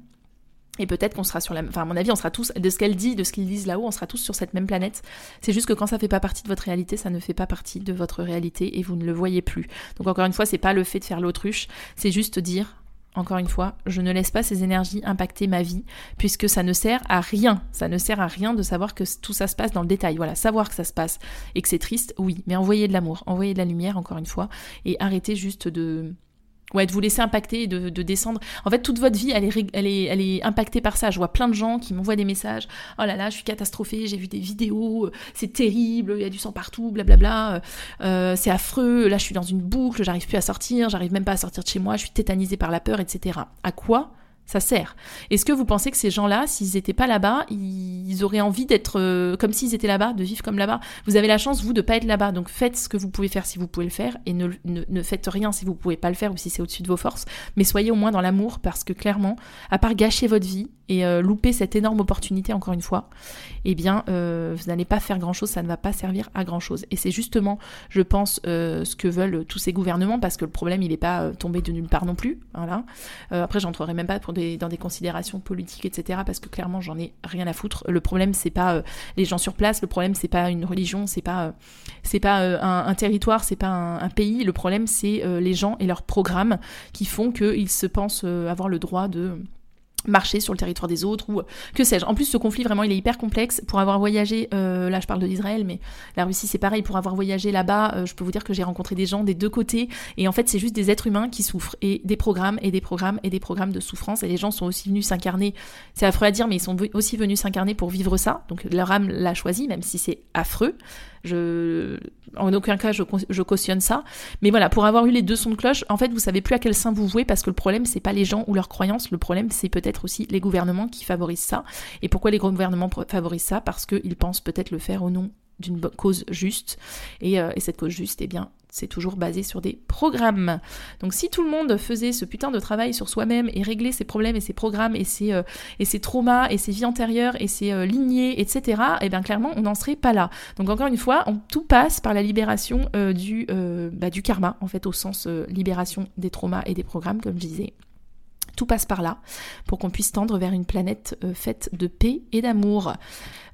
Et peut-être qu'on sera sur la... Enfin, à mon avis, on sera tous... De ce qu'elle dit, de ce qu'ils disent là-haut, on sera tous sur cette même planète. C'est juste que quand ça fait pas partie de votre réalité, ça ne fait pas partie de votre réalité et vous ne le voyez plus. Donc encore une fois, c'est pas le fait de faire l'autruche, c'est juste dire encore une fois, je ne laisse pas ces énergies impacter ma vie, puisque ça ne sert à rien. Ça ne sert à rien de savoir que tout ça se passe dans le détail. Voilà, savoir que ça se passe et que c'est triste, oui, mais envoyez de l'amour, envoyez de la lumière, encore une fois, et arrêtez juste de, Ouais, de vous laisser impacter de, descendre. En fait, toute votre vie, elle est, elle, est, elle est impactée par ça. Je vois plein de gens qui m'envoient des messages. Oh là là, je suis catastrophée, j'ai vu des vidéos, euh, c'est terrible, il y a du sang partout, blablabla. Euh, euh, c'est affreux, là je suis dans une boucle, j'arrive plus à sortir, j'arrive même pas à sortir de chez moi, je suis tétanisée par la peur, etc. À quoi ça sert. Est-ce que vous pensez que ces gens-là, s'ils n'étaient pas là-bas, ils auraient envie d'être euh, comme s'ils étaient là-bas, de vivre comme là-bas? Vous avez la chance, vous, de pas être là-bas. Donc faites ce que vous pouvez faire si vous pouvez le faire et ne, ne, faites rien si vous pouvez pas le faire ou si c'est au-dessus de vos forces. Mais soyez au moins dans l'amour parce que clairement, à part gâcher votre vie et euh, louper cette énorme opportunité, encore une fois, eh bien, euh, vous n'allez pas faire grand-chose, ça ne va pas servir à grand-chose. Et c'est justement, je pense, ce que veulent tous ces gouvernements parce que le problème, il n'est pas tombé de nulle part non plus. Voilà. après, j'entrerai même pas dans des considérations politiques, etc. Parce que clairement, j'en ai rien à foutre. Le problème, c'est pas euh, les gens sur place. Le problème, c'est pas une religion. C'est pas, euh, pas euh, un, territoire. C'est pas un, pays. Le problème, c'est les gens et leurs programmes qui font qu'ils se pensent avoir le droit de marcher sur le territoire des autres ou que sais-je. En plus, ce conflit vraiment, il est hyper complexe. Pour avoir voyagé, euh, là, je parle de l'Israël, mais la Russie, c'est pareil. Pour avoir voyagé là-bas, euh, je peux vous dire que j'ai rencontré des gens des deux côtés, et en fait, c'est juste des êtres humains qui souffrent et des programmes et des programmes et des programmes de souffrance. Et les gens sont aussi venus s'incarner. C'est affreux à dire, mais ils sont aussi venus s'incarner pour vivre ça. Donc leur âme l'a choisi, même si c'est affreux. En aucun cas, je, je, cautionne ça. Mais voilà, pour avoir eu les deux sons de cloche, en fait, vous savez plus à quel sein vous vouez parce que le problème, c'est pas les gens ou leurs croyances. Le problème, c'est peut-être aussi les gouvernements qui favorisent ça. Et pourquoi les gouvernements favorisent ça? Parce qu'ils pensent peut-être le faire au nom d'une cause juste. Et, euh, et, cette cause juste, eh bien, c'est toujours basé sur des programmes. Donc si tout le monde faisait ce putain de travail sur soi-même et réglait ses problèmes et ses programmes et ses, euh, et traumas et ses vies antérieures et ses euh, lignées, etc., eh bien clairement, on n'en serait pas là. Donc encore une fois, tout passe par la libération du, bah, du karma, en fait, au sens libération des traumas et des programmes, comme je disais. Tout passe par là pour qu'on puisse tendre vers une planète faite de paix et d'amour.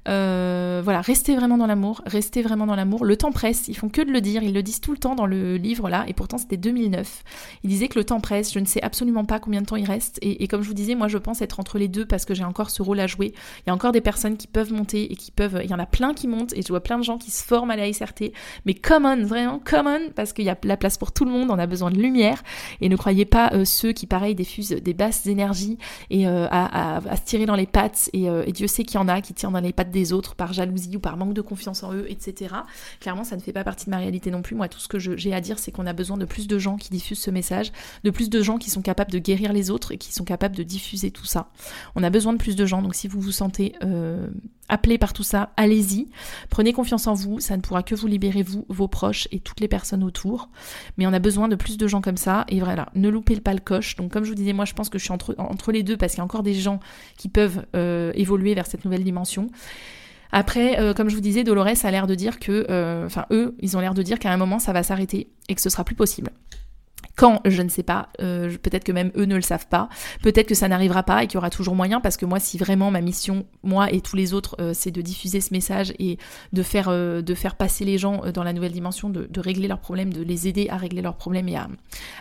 Euh, voilà, restez vraiment dans l'amour, restez vraiment dans l'amour. Le temps presse, ils font que de le dire, ils le disent tout le temps dans le livre là, et pourtant c'était 2009. Ils disaient que le temps presse, je ne sais absolument pas combien de temps il reste, et, comme je vous disais, moi je pense être entre les deux parce que j'ai encore ce rôle à jouer. Il y a encore des personnes qui peuvent monter et qui peuvent, il y en a plein qui montent, et je vois plein de gens qui se forment à la SRT, mais common, vraiment common, parce qu'il y a la place pour tout le monde, on a besoin de lumière, et ne croyez pas euh, ceux qui pareil diffusent des basses énergies et euh, à, se tirer dans les pattes, et, et Dieu sait qu'il y en a qui tirent dans les pattes des autres par jalousie ou par manque de confiance en eux, etc. Clairement, ça ne fait pas partie de ma réalité non plus. Moi, tout ce que j'ai à dire, c'est qu'on a besoin de plus de gens qui diffusent ce message, de plus de gens qui sont capables de guérir les autres et qui sont capables de diffuser tout ça. On a besoin de plus de gens, donc si vous vous sentez euh, appelé par tout ça, allez-y. Prenez confiance en vous, ça ne pourra que vous libérer, vous, vos proches et toutes les personnes autour. Mais on a besoin de plus de gens comme ça, et voilà, ne loupez pas le coche. Donc comme je vous disais, moi je pense que je suis entre, les deux parce qu'il y a encore des gens qui peuvent euh, évoluer vers cette nouvelle dimension. Après, euh, comme je vous disais, Dolores a l'air de dire que, euh, enfin eux, ils ont l'air de dire qu'à un moment ça va s'arrêter et que ce sera plus possible. Quand, je ne sais pas, euh, peut-être que même eux ne le savent pas, peut-être que ça n'arrivera pas et qu'il y aura toujours moyen, parce que moi, si vraiment ma mission, moi et tous les autres, c'est de diffuser ce message et de faire, passer les gens dans la nouvelle dimension, de, régler leurs problèmes, de les aider à régler leurs problèmes et à,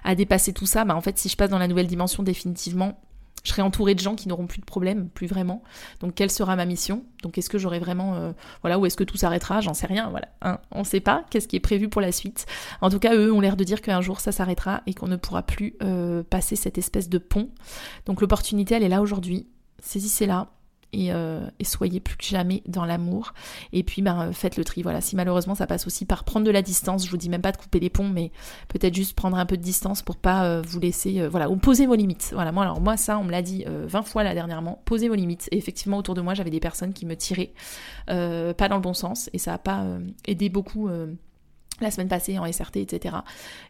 à dépasser tout ça, bah en fait, si je passe dans la nouvelle dimension définitivement, je serai entourée de gens qui n'auront plus de problème, plus vraiment. Donc quelle sera ma mission? Donc est-ce que j'aurai vraiment, euh, voilà, ou est-ce que tout s'arrêtera? J'en sais rien. Voilà, hein. on ne sait pas. Qu'est-ce qui est prévu pour la suite En tout cas, eux ont l'air de dire qu'un jour ça s'arrêtera et qu'on ne pourra plus euh, passer cette espèce de pont. Donc l'opportunité, elle est là aujourd'hui. Saisissez-la, euh, et, soyez plus que jamais dans l'amour. Et puis ben, faites le tri. Voilà, si malheureusement ça passe aussi par prendre de la distance, je vous dis même pas de couper les ponts, mais peut-être juste prendre un peu de distance pour pas euh, vous laisser. Euh, voilà, ou poser vos limites. Voilà, moi alors moi ça on me l'a dit 20 fois là dernièrement, posez vos limites. Et effectivement autour de moi j'avais des personnes qui me tiraient pas dans le bon sens et ça a pas aidé beaucoup la semaine passée en SRT, etc.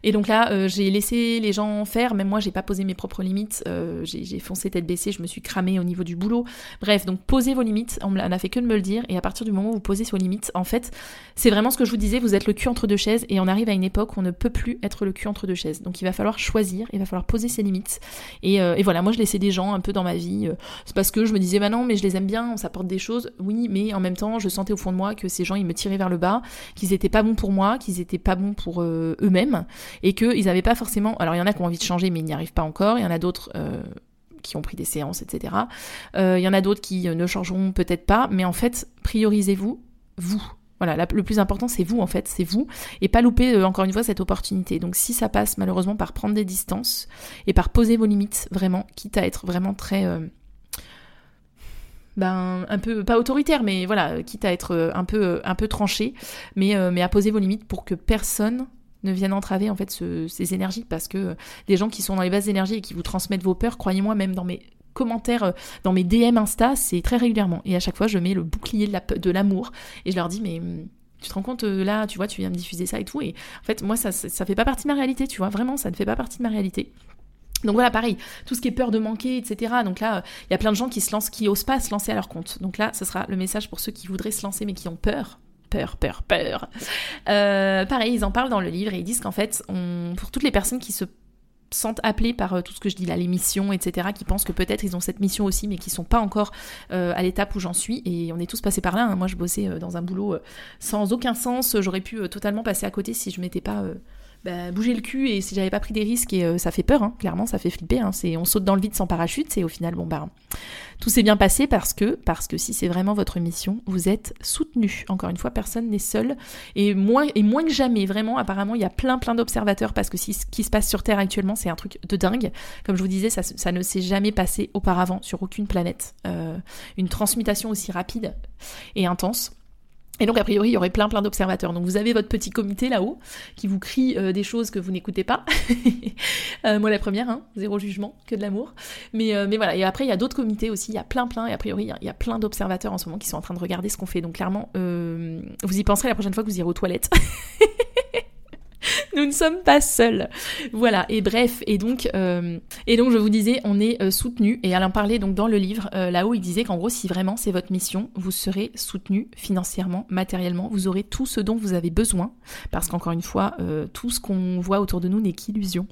Et donc là, euh, j'ai laissé les gens faire, même moi, j'ai pas posé mes propres limites, euh, j'ai foncé tête baissée, je me suis cramée au niveau du boulot. Bref, donc posez vos limites, on n'a fait que de me le dire, et à partir du moment où vous posez vos limites, en fait, c'est vraiment ce que je vous disais, vous êtes le cul entre deux chaises, et on arrive à une époque où on ne peut plus être le cul entre deux chaises. Donc il va falloir choisir, il va falloir poser ses limites. Et, euh, voilà, moi je laissais des gens un peu dans ma vie, c'est parce que je me disais, bah non, mais je les aime bien, on s'apporte des choses, oui, mais en même temps, je sentais au fond de moi que ces gens, ils me tiraient vers le bas, qu'ils étaient pas bons pour moi, qu'ils étaient pas bons pour euh, eux-mêmes et qu'ils n'avaient pas forcément. Alors il y en a qui ont envie de changer mais ils n'y arrivent pas encore. Il y en a d'autres euh, qui ont pris des séances, etc. Euh, il y en a d'autres qui ne changeront peut-être pas, mais en fait, priorisez-vous, vous. Voilà, le plus important c'est vous en fait, c'est vous, et pas louper encore une fois cette opportunité. Donc si ça passe malheureusement par prendre des distances et par poser vos limites, vraiment, quitte à être vraiment très ben un peu pas autoritaire mais voilà quitte à être euh, un peu euh, un peu tranché. Mais euh, mais à poser vos limites pour que personne ne vienne entraver en fait ces énergies. Parce que des gens qui sont dans les bases d'énergie et qui vous transmettent vos peurs croyez-moi même dans mes commentaires dans mes DM Insta c'est très régulièrement. Et à chaque fois je mets le bouclier de l'amour. Et je leur dis mais hum, tu te rends compte là tu vois tu viens me diffuser ça et tout. Et en fait moi ça ça fait pas partie de ma réalité tu vois. Vraiment ça ne fait pas partie de ma réalité donc voilà, pareil, tout ce qui est peur de manquer, etc. Donc là, il y a plein de gens qui se lancent, qui osent pas se lancer à leur compte. Donc là, ce sera le message pour ceux qui voudraient se lancer mais qui ont peur. Peur, peur, peur. Euh, pareil, ils en parlent dans le livre et ils disent qu'en fait, pour toutes les personnes qui se sentent appelées par euh, tout ce que je dis là, les missions, etc., qui pensent que peut-être ils ont cette mission aussi, mais qui sont pas encore euh, à l'étape où j'en suis. Et on est tous passés par là. Hein. Moi, je bossais dans un boulot sans aucun sens. J'aurais pu totalement passer à côté si je m'étais pas bah, bouger le cul et si j'avais pas pris des risques et euh, ça fait peur, hein, clairement ça fait flipper. Hein, on saute dans le vide sans parachute et au final bon bah tout s'est bien passé parce que parce que si c'est vraiment votre mission, vous êtes soutenu. Encore une fois, personne n'est seul et moins que jamais vraiment. Apparemment il y a plein plein d'observateurs parce que si, ce qui se passe sur Terre actuellement c'est un truc de dingue. Comme je vous disais, ça, ça ne s'est jamais passé auparavant sur aucune planète. Euh, une transmutation aussi rapide et intense. Et donc, a priori, il y aurait plein, plein d'observateurs. Donc, vous avez votre petit comité là-haut qui vous crie euh, des choses que vous n'écoutez pas. Euh, moi, la première, hein, zéro jugement, que de l'amour. Mais, euh, mais voilà. Et après, il y a d'autres comités aussi. Il y a plein, plein. Et a priori, il y, a, plein d'observateurs en ce moment qui sont en train de regarder ce qu'on fait. Donc, clairement, vous y penserez la prochaine fois que vous irez aux toilettes. nous ne sommes pas seuls. Voilà, et bref, et donc, euh, et donc je vous disais, on est euh, soutenu, et Alain parlait donc dans le livre, euh, là-haut, il disait qu'en gros, si vraiment c'est votre mission, vous serez soutenu financièrement, matériellement, vous aurez tout ce dont vous avez besoin, parce qu'encore une fois, tout ce qu'on voit autour de nous n'est qu'illusion.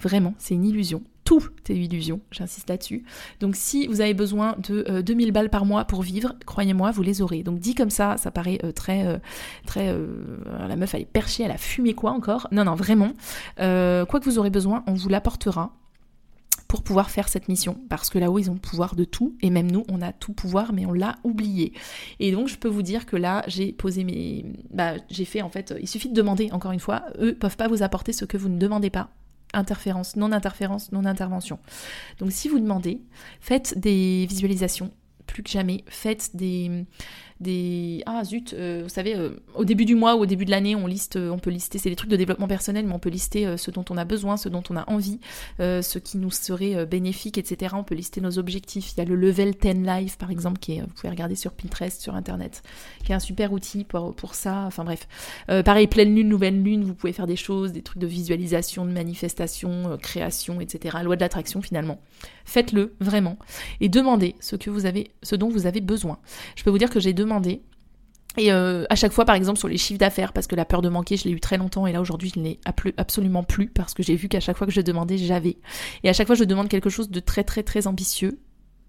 Vraiment, c'est une illusion tout est illusion, j'insiste là-dessus. Donc si vous avez besoin de 2000 euh, balles par mois pour vivre, croyez-moi, vous les aurez. Donc dit comme ça, ça paraît euh, très... Euh, très la meuf, elle est perchée, elle a fumé quoi encore? Non, non, vraiment. quoi que vous aurez besoin, on vous l'apportera pour pouvoir faire cette mission. Parce que là-haut, ils ont le pouvoir de tout. Et même nous, on a tout pouvoir, mais on l'a oublié. Et donc, je peux vous dire que là, j'ai posé mes... Bah, j'ai fait, en fait, il suffit de demander, encore une fois. Eux peuvent pas vous apporter ce que vous ne demandez pas interférence, non-interférence, non-intervention. Donc si vous demandez, faites des visualisations, plus que jamais, faites des, des ah zut euh, vous savez euh, au début du mois ou au début de l'année on liste on peut lister c'est des trucs de développement personnel mais on peut lister euh, ce dont on a besoin ce dont on a envie ce qui nous serait bénéfique etc on peut lister nos objectifs. Il y a le level 10 life par exemple qui est vous pouvez regarder sur Pinterest sur internet qui est un super outil pour, pour ça. Enfin bref. Pareil pleine lune nouvelle lune vous pouvez faire des choses des trucs de visualisation de manifestation création etc loi de l'attraction finalement. Faites-le vraiment. Et demandez ce que vous avez ce dont vous avez besoin. Je peux vous dire que j'ai demandé. Et euh, à chaque fois, par exemple, sur les chiffres d'affaires, parce que la peur de manquer, je l'ai eu très longtemps, et là aujourd'hui, je ne l'ai absolument plus, parce que j'ai vu qu'à chaque fois que je demandais, j'avais. Et à chaque fois, je demande quelque chose de très très très ambitieux,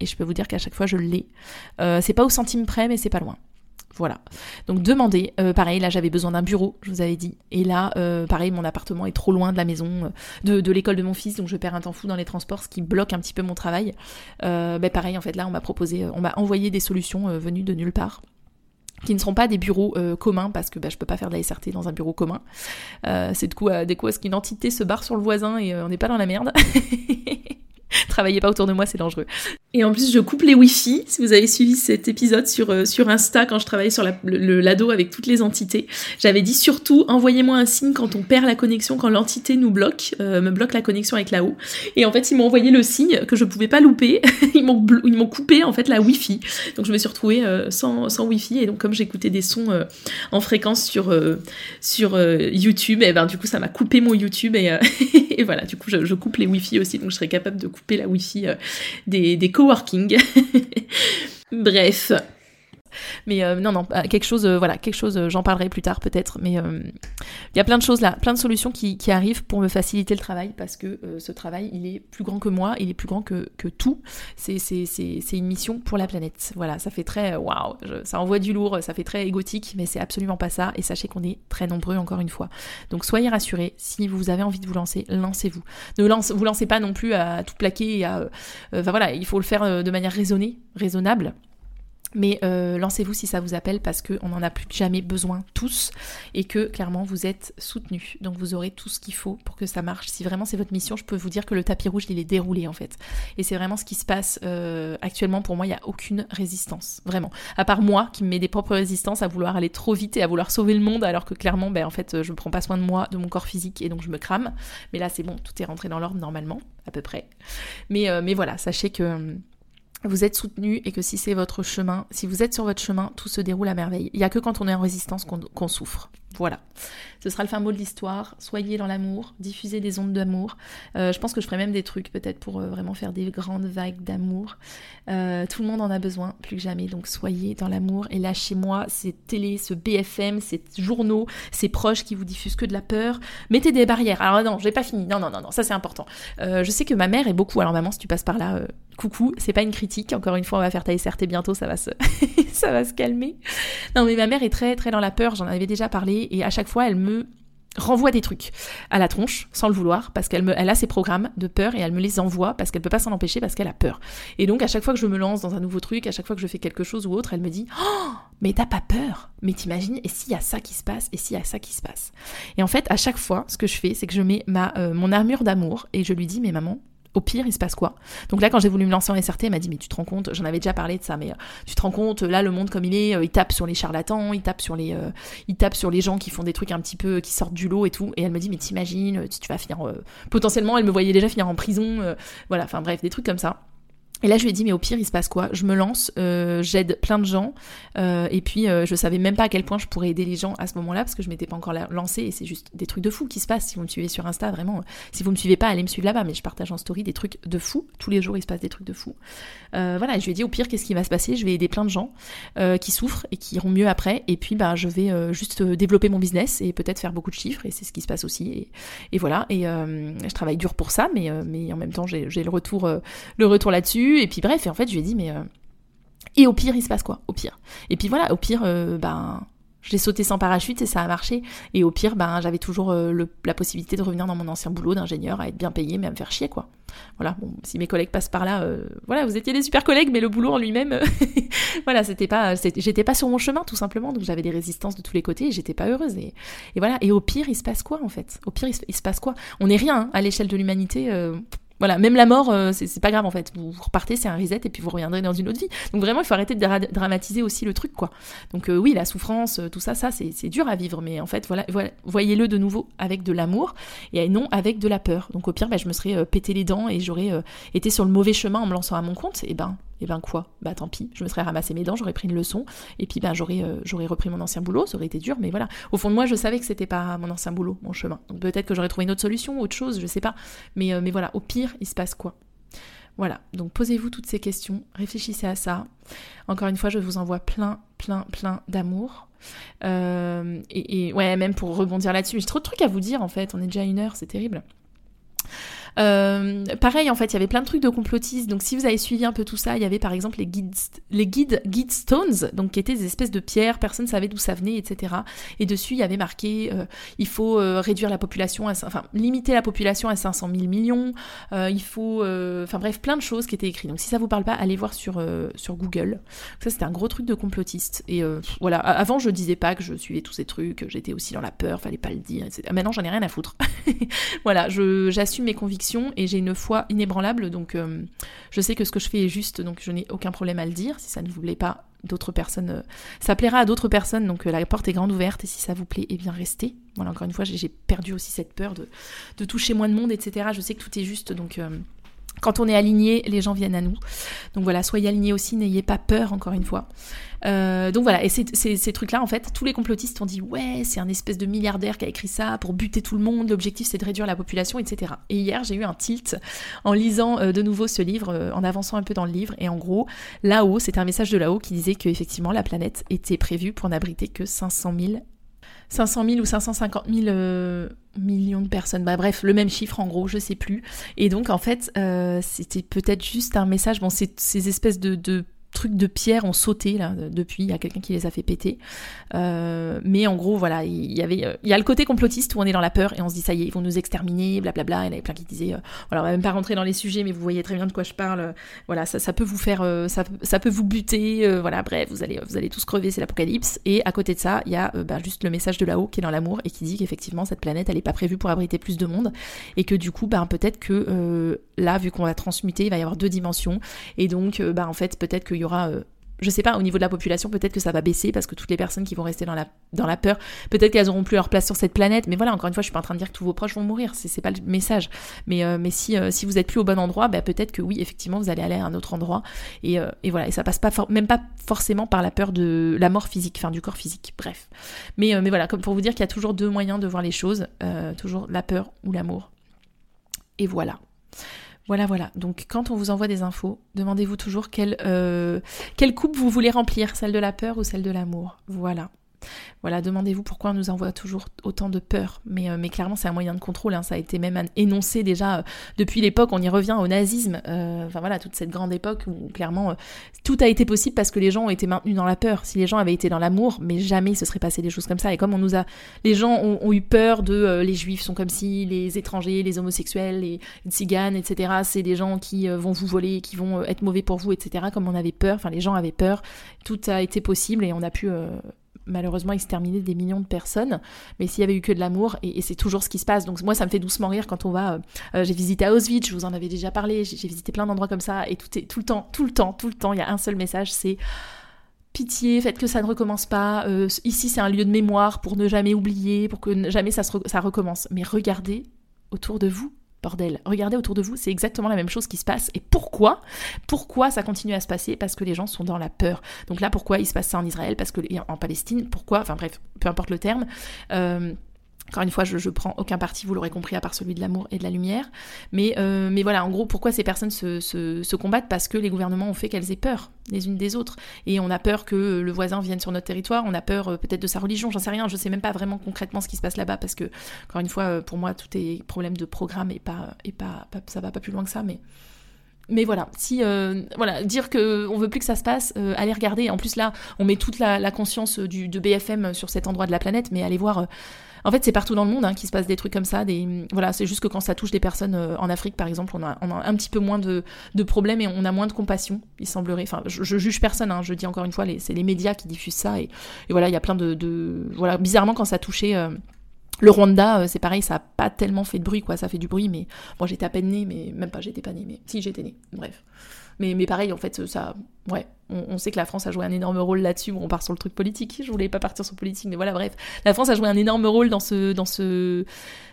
et je peux vous dire qu'à chaque fois, je l'ai. Euh, c'est pas au centime près, mais c'est pas loin. Voilà. Donc demandez. Euh, pareil, là j'avais besoin d'un bureau, je vous avais dit. Et là, pareil, mon appartement est trop loin de la maison, de, de l'école de mon fils, donc je perds un temps fou dans les transports, ce qui bloque un petit peu mon travail. ben pareil, en fait, là on m'a proposé, on m'a envoyé des solutions venues de nulle part qui ne seront pas des bureaux euh, communs parce que bah, je peux pas faire de la SRT dans un bureau commun. Euh, c'est de quoi, des quoi est-ce qu'une entité se barre sur le voisin et euh, on n'est pas dans la merde. Travaillez pas autour de moi, c'est dangereux. Et en plus, je coupe les Wi-Fi. Si vous avez suivi cet épisode sur, euh, sur Insta, quand je travaillais sur le, l'ado avec toutes les entités, j'avais dit surtout envoyez-moi un signe quand on perd la connexion, quand l'entité nous bloque, euh, me bloque la connexion avec là-haut. Et en fait, ils m'ont envoyé le signe que je pouvais pas louper. ils m'ont coupé en fait la Wi-Fi. Donc je me suis retrouvée euh, sans, sans Wi-Fi. Et donc comme j'écoutais des sons en fréquence sur sur YouTube, et ben du coup ça m'a coupé mon YouTube et, et voilà. Du coup, je, je, coupe les Wi-Fi aussi, donc je serais capable de couper la Wi-Fi des, des coworking. Bref. Mais euh, non, non, bah, quelque chose, euh, voilà, quelque chose, euh, j'en parlerai plus tard peut-être, mais il y a plein de choses là, plein de solutions qui, arrivent pour me faciliter le travail parce que ce travail, il est plus grand que moi, il est plus grand que, que tout. C'est une mission pour la planète. Voilà, ça fait très, waouh, ça envoie du lourd, ça fait très égotique, mais c'est absolument pas ça. Et sachez qu'on est très nombreux encore une fois. Donc soyez rassurés, si vous avez envie de vous lancer, lancez-vous. Ne lance, vous lancez pas non plus à tout plaquer et à, enfin voilà, il faut le faire de manière raisonnée, raisonnable. Mais euh, lancez-vous si ça vous appelle parce qu'on n'en a plus jamais besoin tous et que clairement vous êtes soutenus. Donc vous aurez tout ce qu'il faut pour que ça marche. Si vraiment c'est votre mission, je peux vous dire que le tapis rouge il est déroulé en fait. Et c'est vraiment ce qui se passe euh, actuellement. Pour moi, il n'y a aucune résistance. Vraiment. À part moi qui me mets des propres résistances à vouloir aller trop vite et à vouloir sauver le monde alors que clairement, ben, en fait, je ne prends pas soin de moi, de mon corps physique et donc je me crame. Mais là c'est bon, tout est rentré dans l'ordre normalement, à peu près. Mais, euh, mais voilà, sachez que vous êtes soutenu et que si c'est votre chemin, si vous êtes sur votre chemin, tout se déroule à merveille. Il n'y a que quand on est en résistance qu'on souffre. Voilà. Ce sera le fin mot de l'histoire. Soyez dans l'amour, diffusez des ondes d'amour. Euh, je pense que je ferai même des trucs peut-être pour euh, vraiment faire des grandes vagues d'amour. Euh, tout le monde en a besoin, plus que jamais. Donc soyez dans l'amour. Et lâchez-moi ces télé, ce BFM, ces journaux, ces proches qui vous diffusent que de la peur. Mettez des barrières. Alors non, j'ai pas fini. Non, non, non, non, ça c'est important. je sais que ma mère est beaucoup. Alors maman, si tu passes par là, coucou. C'est pas une critique. Encore une fois, on va faire ta SRT bientôt. Ça va se, ça va se calmer. Non, mais ma mère est très, très dans la peur. J'en avais déjà parlé. Et à chaque fois, elle me renvoie des trucs à la tronche sans le vouloir parce qu'elle a ses programmes de peur et elle me les envoie parce qu'elle peut pas s'en empêcher parce qu'elle a peur. Et donc à chaque fois que je me lance dans un nouveau truc, à chaque fois que je fais quelque chose ou autre, elle me dit "Oh, mais t'as pas peur Mais t'imagines et s'il y a ça qui se passe et s'il y a ça qui se passe?" Et en fait, à chaque fois, ce que je fais, c'est que je mets ma euh, mon armure d'amour et je lui dis "Mais maman, au pire, il se passe quoi? Donc là, quand j'ai voulu me lancer en SRT, elle m'a dit, mais tu te rends compte, j'en avais déjà parlé de ça, mais euh, tu te rends compte, là, le monde comme il est, euh, il tape sur les charlatans, il tape sur les, euh, tape sur les gens qui font des trucs un petit peu, qui sortent du lot et tout. Et elle me dit, mais t'imagines, tu, tu vas finir, potentiellement, elle me voyait déjà finir en prison, voilà, enfin bref, des trucs comme ça. Et là, je lui ai dit, mais au pire, il se passe quoi? Je me lance, euh, j'aide plein de gens, euh, et puis euh, je savais même pas à quel point je pourrais aider les gens à ce moment-là, parce que je m'étais pas encore lancée, et c'est juste des trucs de fou qui se passent. Si vous me suivez sur Insta, vraiment, si vous me suivez pas, allez me suivre là-bas, mais je partage en story des trucs de fou. Tous les jours, il se passe des trucs de fou. voilà, et je lui ai dit, au pire, qu'est-ce qui va se passer? Je vais aider plein de gens qui souffrent et qui iront mieux après, et puis bah, je vais juste développer mon business et peut-être faire beaucoup de chiffres, et c'est ce qui se passe aussi. Et, voilà, et je travaille dur pour ça, mais, mais en même temps, j'ai le retour, le retour là-dessus, et puis bref, et en fait, je lui ai dit, mais. Euh, et au pire, il se passe quoi? Au pire. Et puis voilà, au pire, euh, ben. J'ai sauté sans parachute et ça a marché. Et au pire, ben, j'avais toujours euh, la possibilité de revenir dans mon ancien boulot d'ingénieur, à être bien payé, mais à me faire chier, quoi. Voilà, bon, si mes collègues passent par là, voilà, vous étiez des super collègues, mais le boulot en lui-même, voilà, c'était pas, j'étais pas sur mon chemin, tout simplement, donc j'avais des résistances de tous les côtés et j'étais pas heureuse. Et, voilà, et au pire, il se passe quoi, en fait? Au pire, il se, passe quoi? On n'est rien, hein, à l'échelle de l'humanité voilà, même la mort, euh, c'est pas grave en fait. Vous, repartez, c'est un reset et puis vous reviendrez dans une autre vie. Donc vraiment, il faut arrêter de dramatiser aussi le truc, quoi. Donc euh, oui, la souffrance, euh, tout ça, ça c'est dur à vivre, mais en fait, voilà, voyez-le de nouveau avec de l'amour et non avec de la peur. Donc au pire, bah, je me serais pété les dents et j'aurais été sur le mauvais chemin en me lançant à mon compte. Et ben, et ben quoi? Bah tant pis, je me serais ramassé mes dents, j'aurais pris une leçon, et puis ben j'aurais j'aurais repris mon ancien boulot, ça aurait été dur, mais voilà. Au fond de moi, je savais que c'était pas mon ancien boulot, mon chemin. Donc peut-être que j'aurais trouvé une autre solution, autre chose, je sais pas. Mais, mais voilà, au pire, il se passe quoi? Voilà, donc posez-vous toutes ces questions, réfléchissez à ça. Encore une fois, je vous envoie plein, plein, plein d'amour. Euh, et, ouais, même pour rebondir là-dessus, j'ai trop de trucs à vous dire en fait, on est déjà une heure, c'est terrible. Euh, pareil, en fait, il y avait plein de trucs de complotistes. Donc, si vous avez suivi un peu tout ça, il y avait par exemple les guides, les guides, guide stones, donc qui étaient des espèces de pierres, personne ne savait d'où ça venait, etc. Et dessus, il y avait marqué euh, il faut euh, réduire la population, à, enfin limiter la population à 500 000 millions. il faut, enfin bref, plein de choses qui étaient écrites. Donc, si ça vous parle pas, allez voir sur sur Google. Ça, c'était un gros truc de complotiste. Et voilà, avant, je disais pas que je suivais tous ces trucs, j'étais aussi dans la peur, fallait pas le dire, etc. Maintenant, j'en ai rien à foutre. voilà, j'assume mes convictions et j'ai une foi inébranlable. Donc, je sais que ce que je fais est juste, donc je n'ai aucun problème à le dire. Si ça ne vous plaît pas, d'autres personnes, ça plaira à d'autres personnes. Donc, la porte est grande ouverte et si ça vous plaît, eh bien, restez. Voilà, encore une fois, j'ai perdu aussi cette peur de, de, toucher moins de monde, etc. Je sais que tout est juste, donc quand on est aligné, les gens viennent à nous. Donc voilà, soyez alignés aussi, n'ayez pas peur, encore une fois. Euh, donc voilà, et ces trucs-là, en fait, tous les complotistes ont dit ouais, c'est un espèce de milliardaire qui a écrit ça pour buter tout le monde, l'objectif c'est de réduire la population, etc. Et hier, j'ai eu un tilt en lisant euh, de nouveau ce livre, euh, en avançant un peu dans le livre, et en gros, là-haut, c'était un message de là-haut qui disait qu'effectivement, la planète était prévue pour n'abriter que 500 000 500 000 ou 550 000 euh, millions de personnes. Bah, bref, le même chiffre en gros, je sais plus. Et donc en fait, euh, c'était peut-être juste un message. Bon, ces espèces de, de trucs de pierre ont sauté là depuis. Il y a quelqu'un qui les a fait péter. Euh, mais en gros, voilà, il y avait, euh, il y a le côté complotiste où on est dans la peur et on se dit ça y est, ils vont nous exterminer, blablabla. Il y en avait plein qui disaient, euh, voilà, on va même pas rentrer dans les sujets, mais vous voyez très bien de quoi je parle. Voilà, ça, peut vous faire, ça, ça peut vous buter. voilà, bref, vous allez, vous allez tous crever, c'est l'apocalypse. Et à côté de ça, il y a bah, juste le message de là-haut qui est dans l'amour et qui dit qu'effectivement cette planète, elle est pas prévue pour abriter plus de monde et que du coup, bah, peut-être que là, vu qu'on va transmuter, il va y avoir deux dimensions et donc, bah, en fait, peut-être qu'il y aura je sais pas, au niveau de la population, peut-être que ça va baisser parce que toutes les personnes qui vont rester dans la, dans la peur, peut-être qu'elles auront plus leur place sur cette planète. Mais voilà, encore une fois, je suis pas en train de dire que tous vos proches vont mourir. C'est, pas le message. Mais, euh, mais si, euh, si vous êtes plus au bon endroit, bah, peut-être que oui, effectivement, vous allez aller à un autre endroit. Et, euh, et voilà. Et ça passe pas même pas forcément par la peur de la mort physique, enfin, du corps physique. Bref. Mais, mais voilà, comme pour vous dire qu'il y a toujours deux moyens de voir les choses. toujours la peur ou l'amour. Et voilà. Voilà, voilà. Donc quand on vous envoie des infos, demandez-vous toujours quelle, euh, quelle coupe vous voulez remplir, celle de la peur ou celle de l'amour. Voilà. Voilà, demandez-vous pourquoi on nous envoie toujours autant de peur. Mais, euh, clairement, c'est un moyen de contrôle. Hein. Ça a été même énoncé déjà euh, depuis l'époque. On y revient au nazisme. Euh, enfin voilà, toute cette grande époque où clairement tout a été possible parce que les gens ont été maintenus dans la peur. Si les gens avaient été dans l'amour, mais jamais se serait passé des choses comme ça. Et comme on nous a, les gens ont, eu peur de les juifs sont comme si, les étrangers, les homosexuels, les, tziganes, etc. C'est des gens qui vont vous voler, qui vont être mauvais pour vous, etc. Comme on avait peur. Enfin, les gens avaient peur. Tout a été possible et on a pu malheureusement exterminer des millions de personnes, mais s'il y avait eu que de l'amour, et, c'est toujours ce qui se passe. Donc moi, ça me fait doucement rire quand on va. Euh, euh, j'ai visité Auschwitz, je vous en avais déjà parlé, j'ai visité plein d'endroits comme ça, et tout est tout le temps, tout le temps, tout le temps, il y a un seul message, c'est pitié, faites que ça ne recommence pas. Euh, ici, c'est un lieu de mémoire pour ne jamais oublier, pour que jamais ça recommence. Mais regardez autour de vous Bordel, regardez autour de vous, c'est exactement la même chose qui se passe. Et pourquoi Pourquoi ça continue à se passer? Parce que les gens sont dans la peur. Donc là, pourquoi il se passe ça en Israël? Parce que en Palestine, pourquoi? Enfin bref, peu importe le terme. Euh, encore une fois, je, je prends aucun parti, vous l'aurez compris, à part celui de l'amour et de la lumière. Mais, euh, mais voilà, en gros, pourquoi ces personnes se, combattent? Parce que les gouvernements ont fait qu'elles aient peur les unes des autres. Et on a peur que le voisin vienne sur notre territoire, on a peur euh, peut-être de sa religion, j'en sais rien, je sais même pas vraiment concrètement ce qui se passe là-bas, parce que, encore une fois, euh, pour moi, tout est problème de programme et pas, et pas, ça va pas plus loin que ça, mais mais voilà, si voilà, dire que on veut plus que ça se passe, allez regarder. En plus là, on met toute la, conscience du, de BFM sur cet endroit de la planète, mais allez voir. Euh, en fait, c'est partout dans le monde hein, qu'il se passe des trucs comme ça. Voilà, c'est juste que quand ça touche des personnes en Afrique, par exemple, on a, un petit peu moins de, problèmes et on a moins de compassion. Il semblerait. Enfin, je, juge personne. Hein, je dis encore une fois, c'est les médias qui diffusent ça et, voilà, il y a plein de, voilà, bizarrement quand ça touchait le Rwanda, euh, c'est pareil, ça a pas tellement fait de bruit, quoi. Ça fait du bruit, mais moi j'étais à peine née, mais même pas, j'étais pas née, mais si j'étais née. Bref. Mais, mais pareil, en fait, ça, ouais, on, sait que la France a joué un énorme rôle là-dessus. on part sur le truc politique. Je voulais pas partir sur politique, mais voilà, bref, la France a joué un énorme rôle dans ce, dans ce,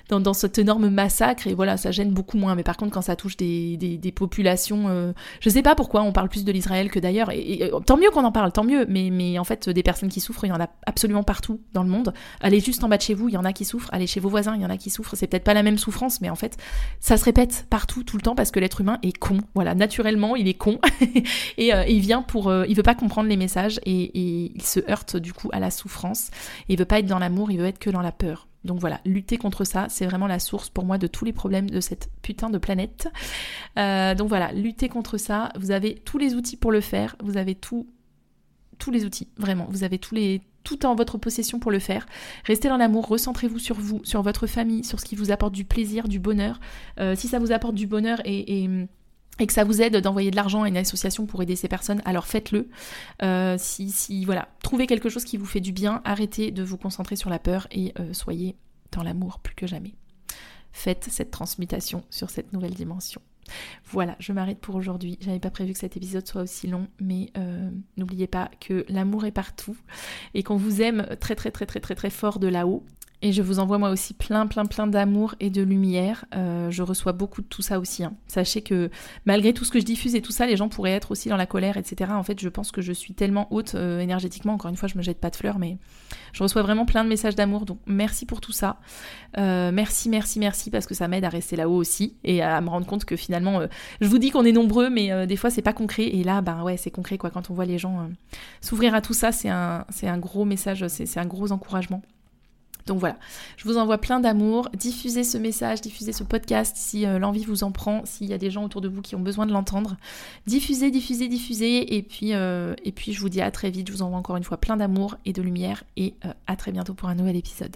dans, dans, cet énorme massacre et voilà ça gêne beaucoup moins. Mais par contre quand ça touche des, des, des populations euh, je sais pas pourquoi on parle plus de l'Israël que d'ailleurs et, tant mieux qu'on en parle tant mieux. Mais, mais en fait des personnes qui souffrent il y en a absolument partout dans le monde. Allez juste en bas de chez vous il y en a qui souffrent. Allez chez vos voisins il y en a qui souffrent. C'est peut-être pas la même souffrance mais en fait ça se répète partout tout le temps parce que l'être humain est con. Voilà naturellement il est con. Et euh, il vient pour euh, il veut pas comprendre les messages et, et il se heurte du coup à la souffrance. Il veut pas être dans l'amour il veut être que dans la peur donc voilà, lutter contre ça, c'est vraiment la source pour moi de tous les problèmes de cette putain de planète. Euh, donc voilà, lutter contre ça, vous avez tous les outils pour le faire, vous avez tout, tous les outils, vraiment, vous avez tous les, tout en votre possession pour le faire. Restez dans l'amour, recentrez-vous sur vous, sur votre famille, sur ce qui vous apporte du plaisir, du bonheur. Euh, si ça vous apporte du bonheur et et que ça vous aide d'envoyer de l'argent à une association pour aider ces personnes, alors faites-le. Euh, si, si, voilà, trouvez quelque chose qui vous fait du bien, arrêtez de vous concentrer sur la peur et euh, soyez dans l'amour plus que jamais. faites cette transmutation sur cette nouvelle dimension. Voilà, je m'arrête pour aujourd'hui. J'avais pas prévu que cet épisode soit aussi long, mais euh, n'oubliez pas que l'amour est partout et qu'on vous aime très très très très très très fort de là-haut et je vous envoie moi aussi plein, plein, plein d'amour et de lumière. Euh, je reçois beaucoup de tout ça aussi. Hein. Sachez que malgré tout ce que je diffuse et tout ça, les gens pourraient être aussi dans la colère, etc. En fait, je pense que je suis tellement haute euh, énergétiquement. Encore une fois, je me jette pas de fleurs, mais je reçois vraiment plein de messages d'amour. Donc merci pour tout ça. Euh, merci, merci, merci parce que ça m'aide à rester là-haut aussi et à me rendre compte que finalement, je vous dis qu'on est nombreux, mais des fois c'est pas concret. Et là, ben ouais, c'est concret quoi. Quand on voit les gens s'ouvrir à tout ça, c'est un gros message, c'est un gros encouragement. Donc voilà, je vous envoie plein d'amour. Diffusez ce message, diffusez ce podcast si euh, l'envie vous en prend, s'il y a des gens autour de vous qui ont besoin de l'entendre. Diffusez, diffusez, diffusez. Et puis, euh, et puis je vous dis à très vite. Je vous envoie encore une fois plein d'amour et de lumière. Et euh, à très bientôt pour un nouvel épisode.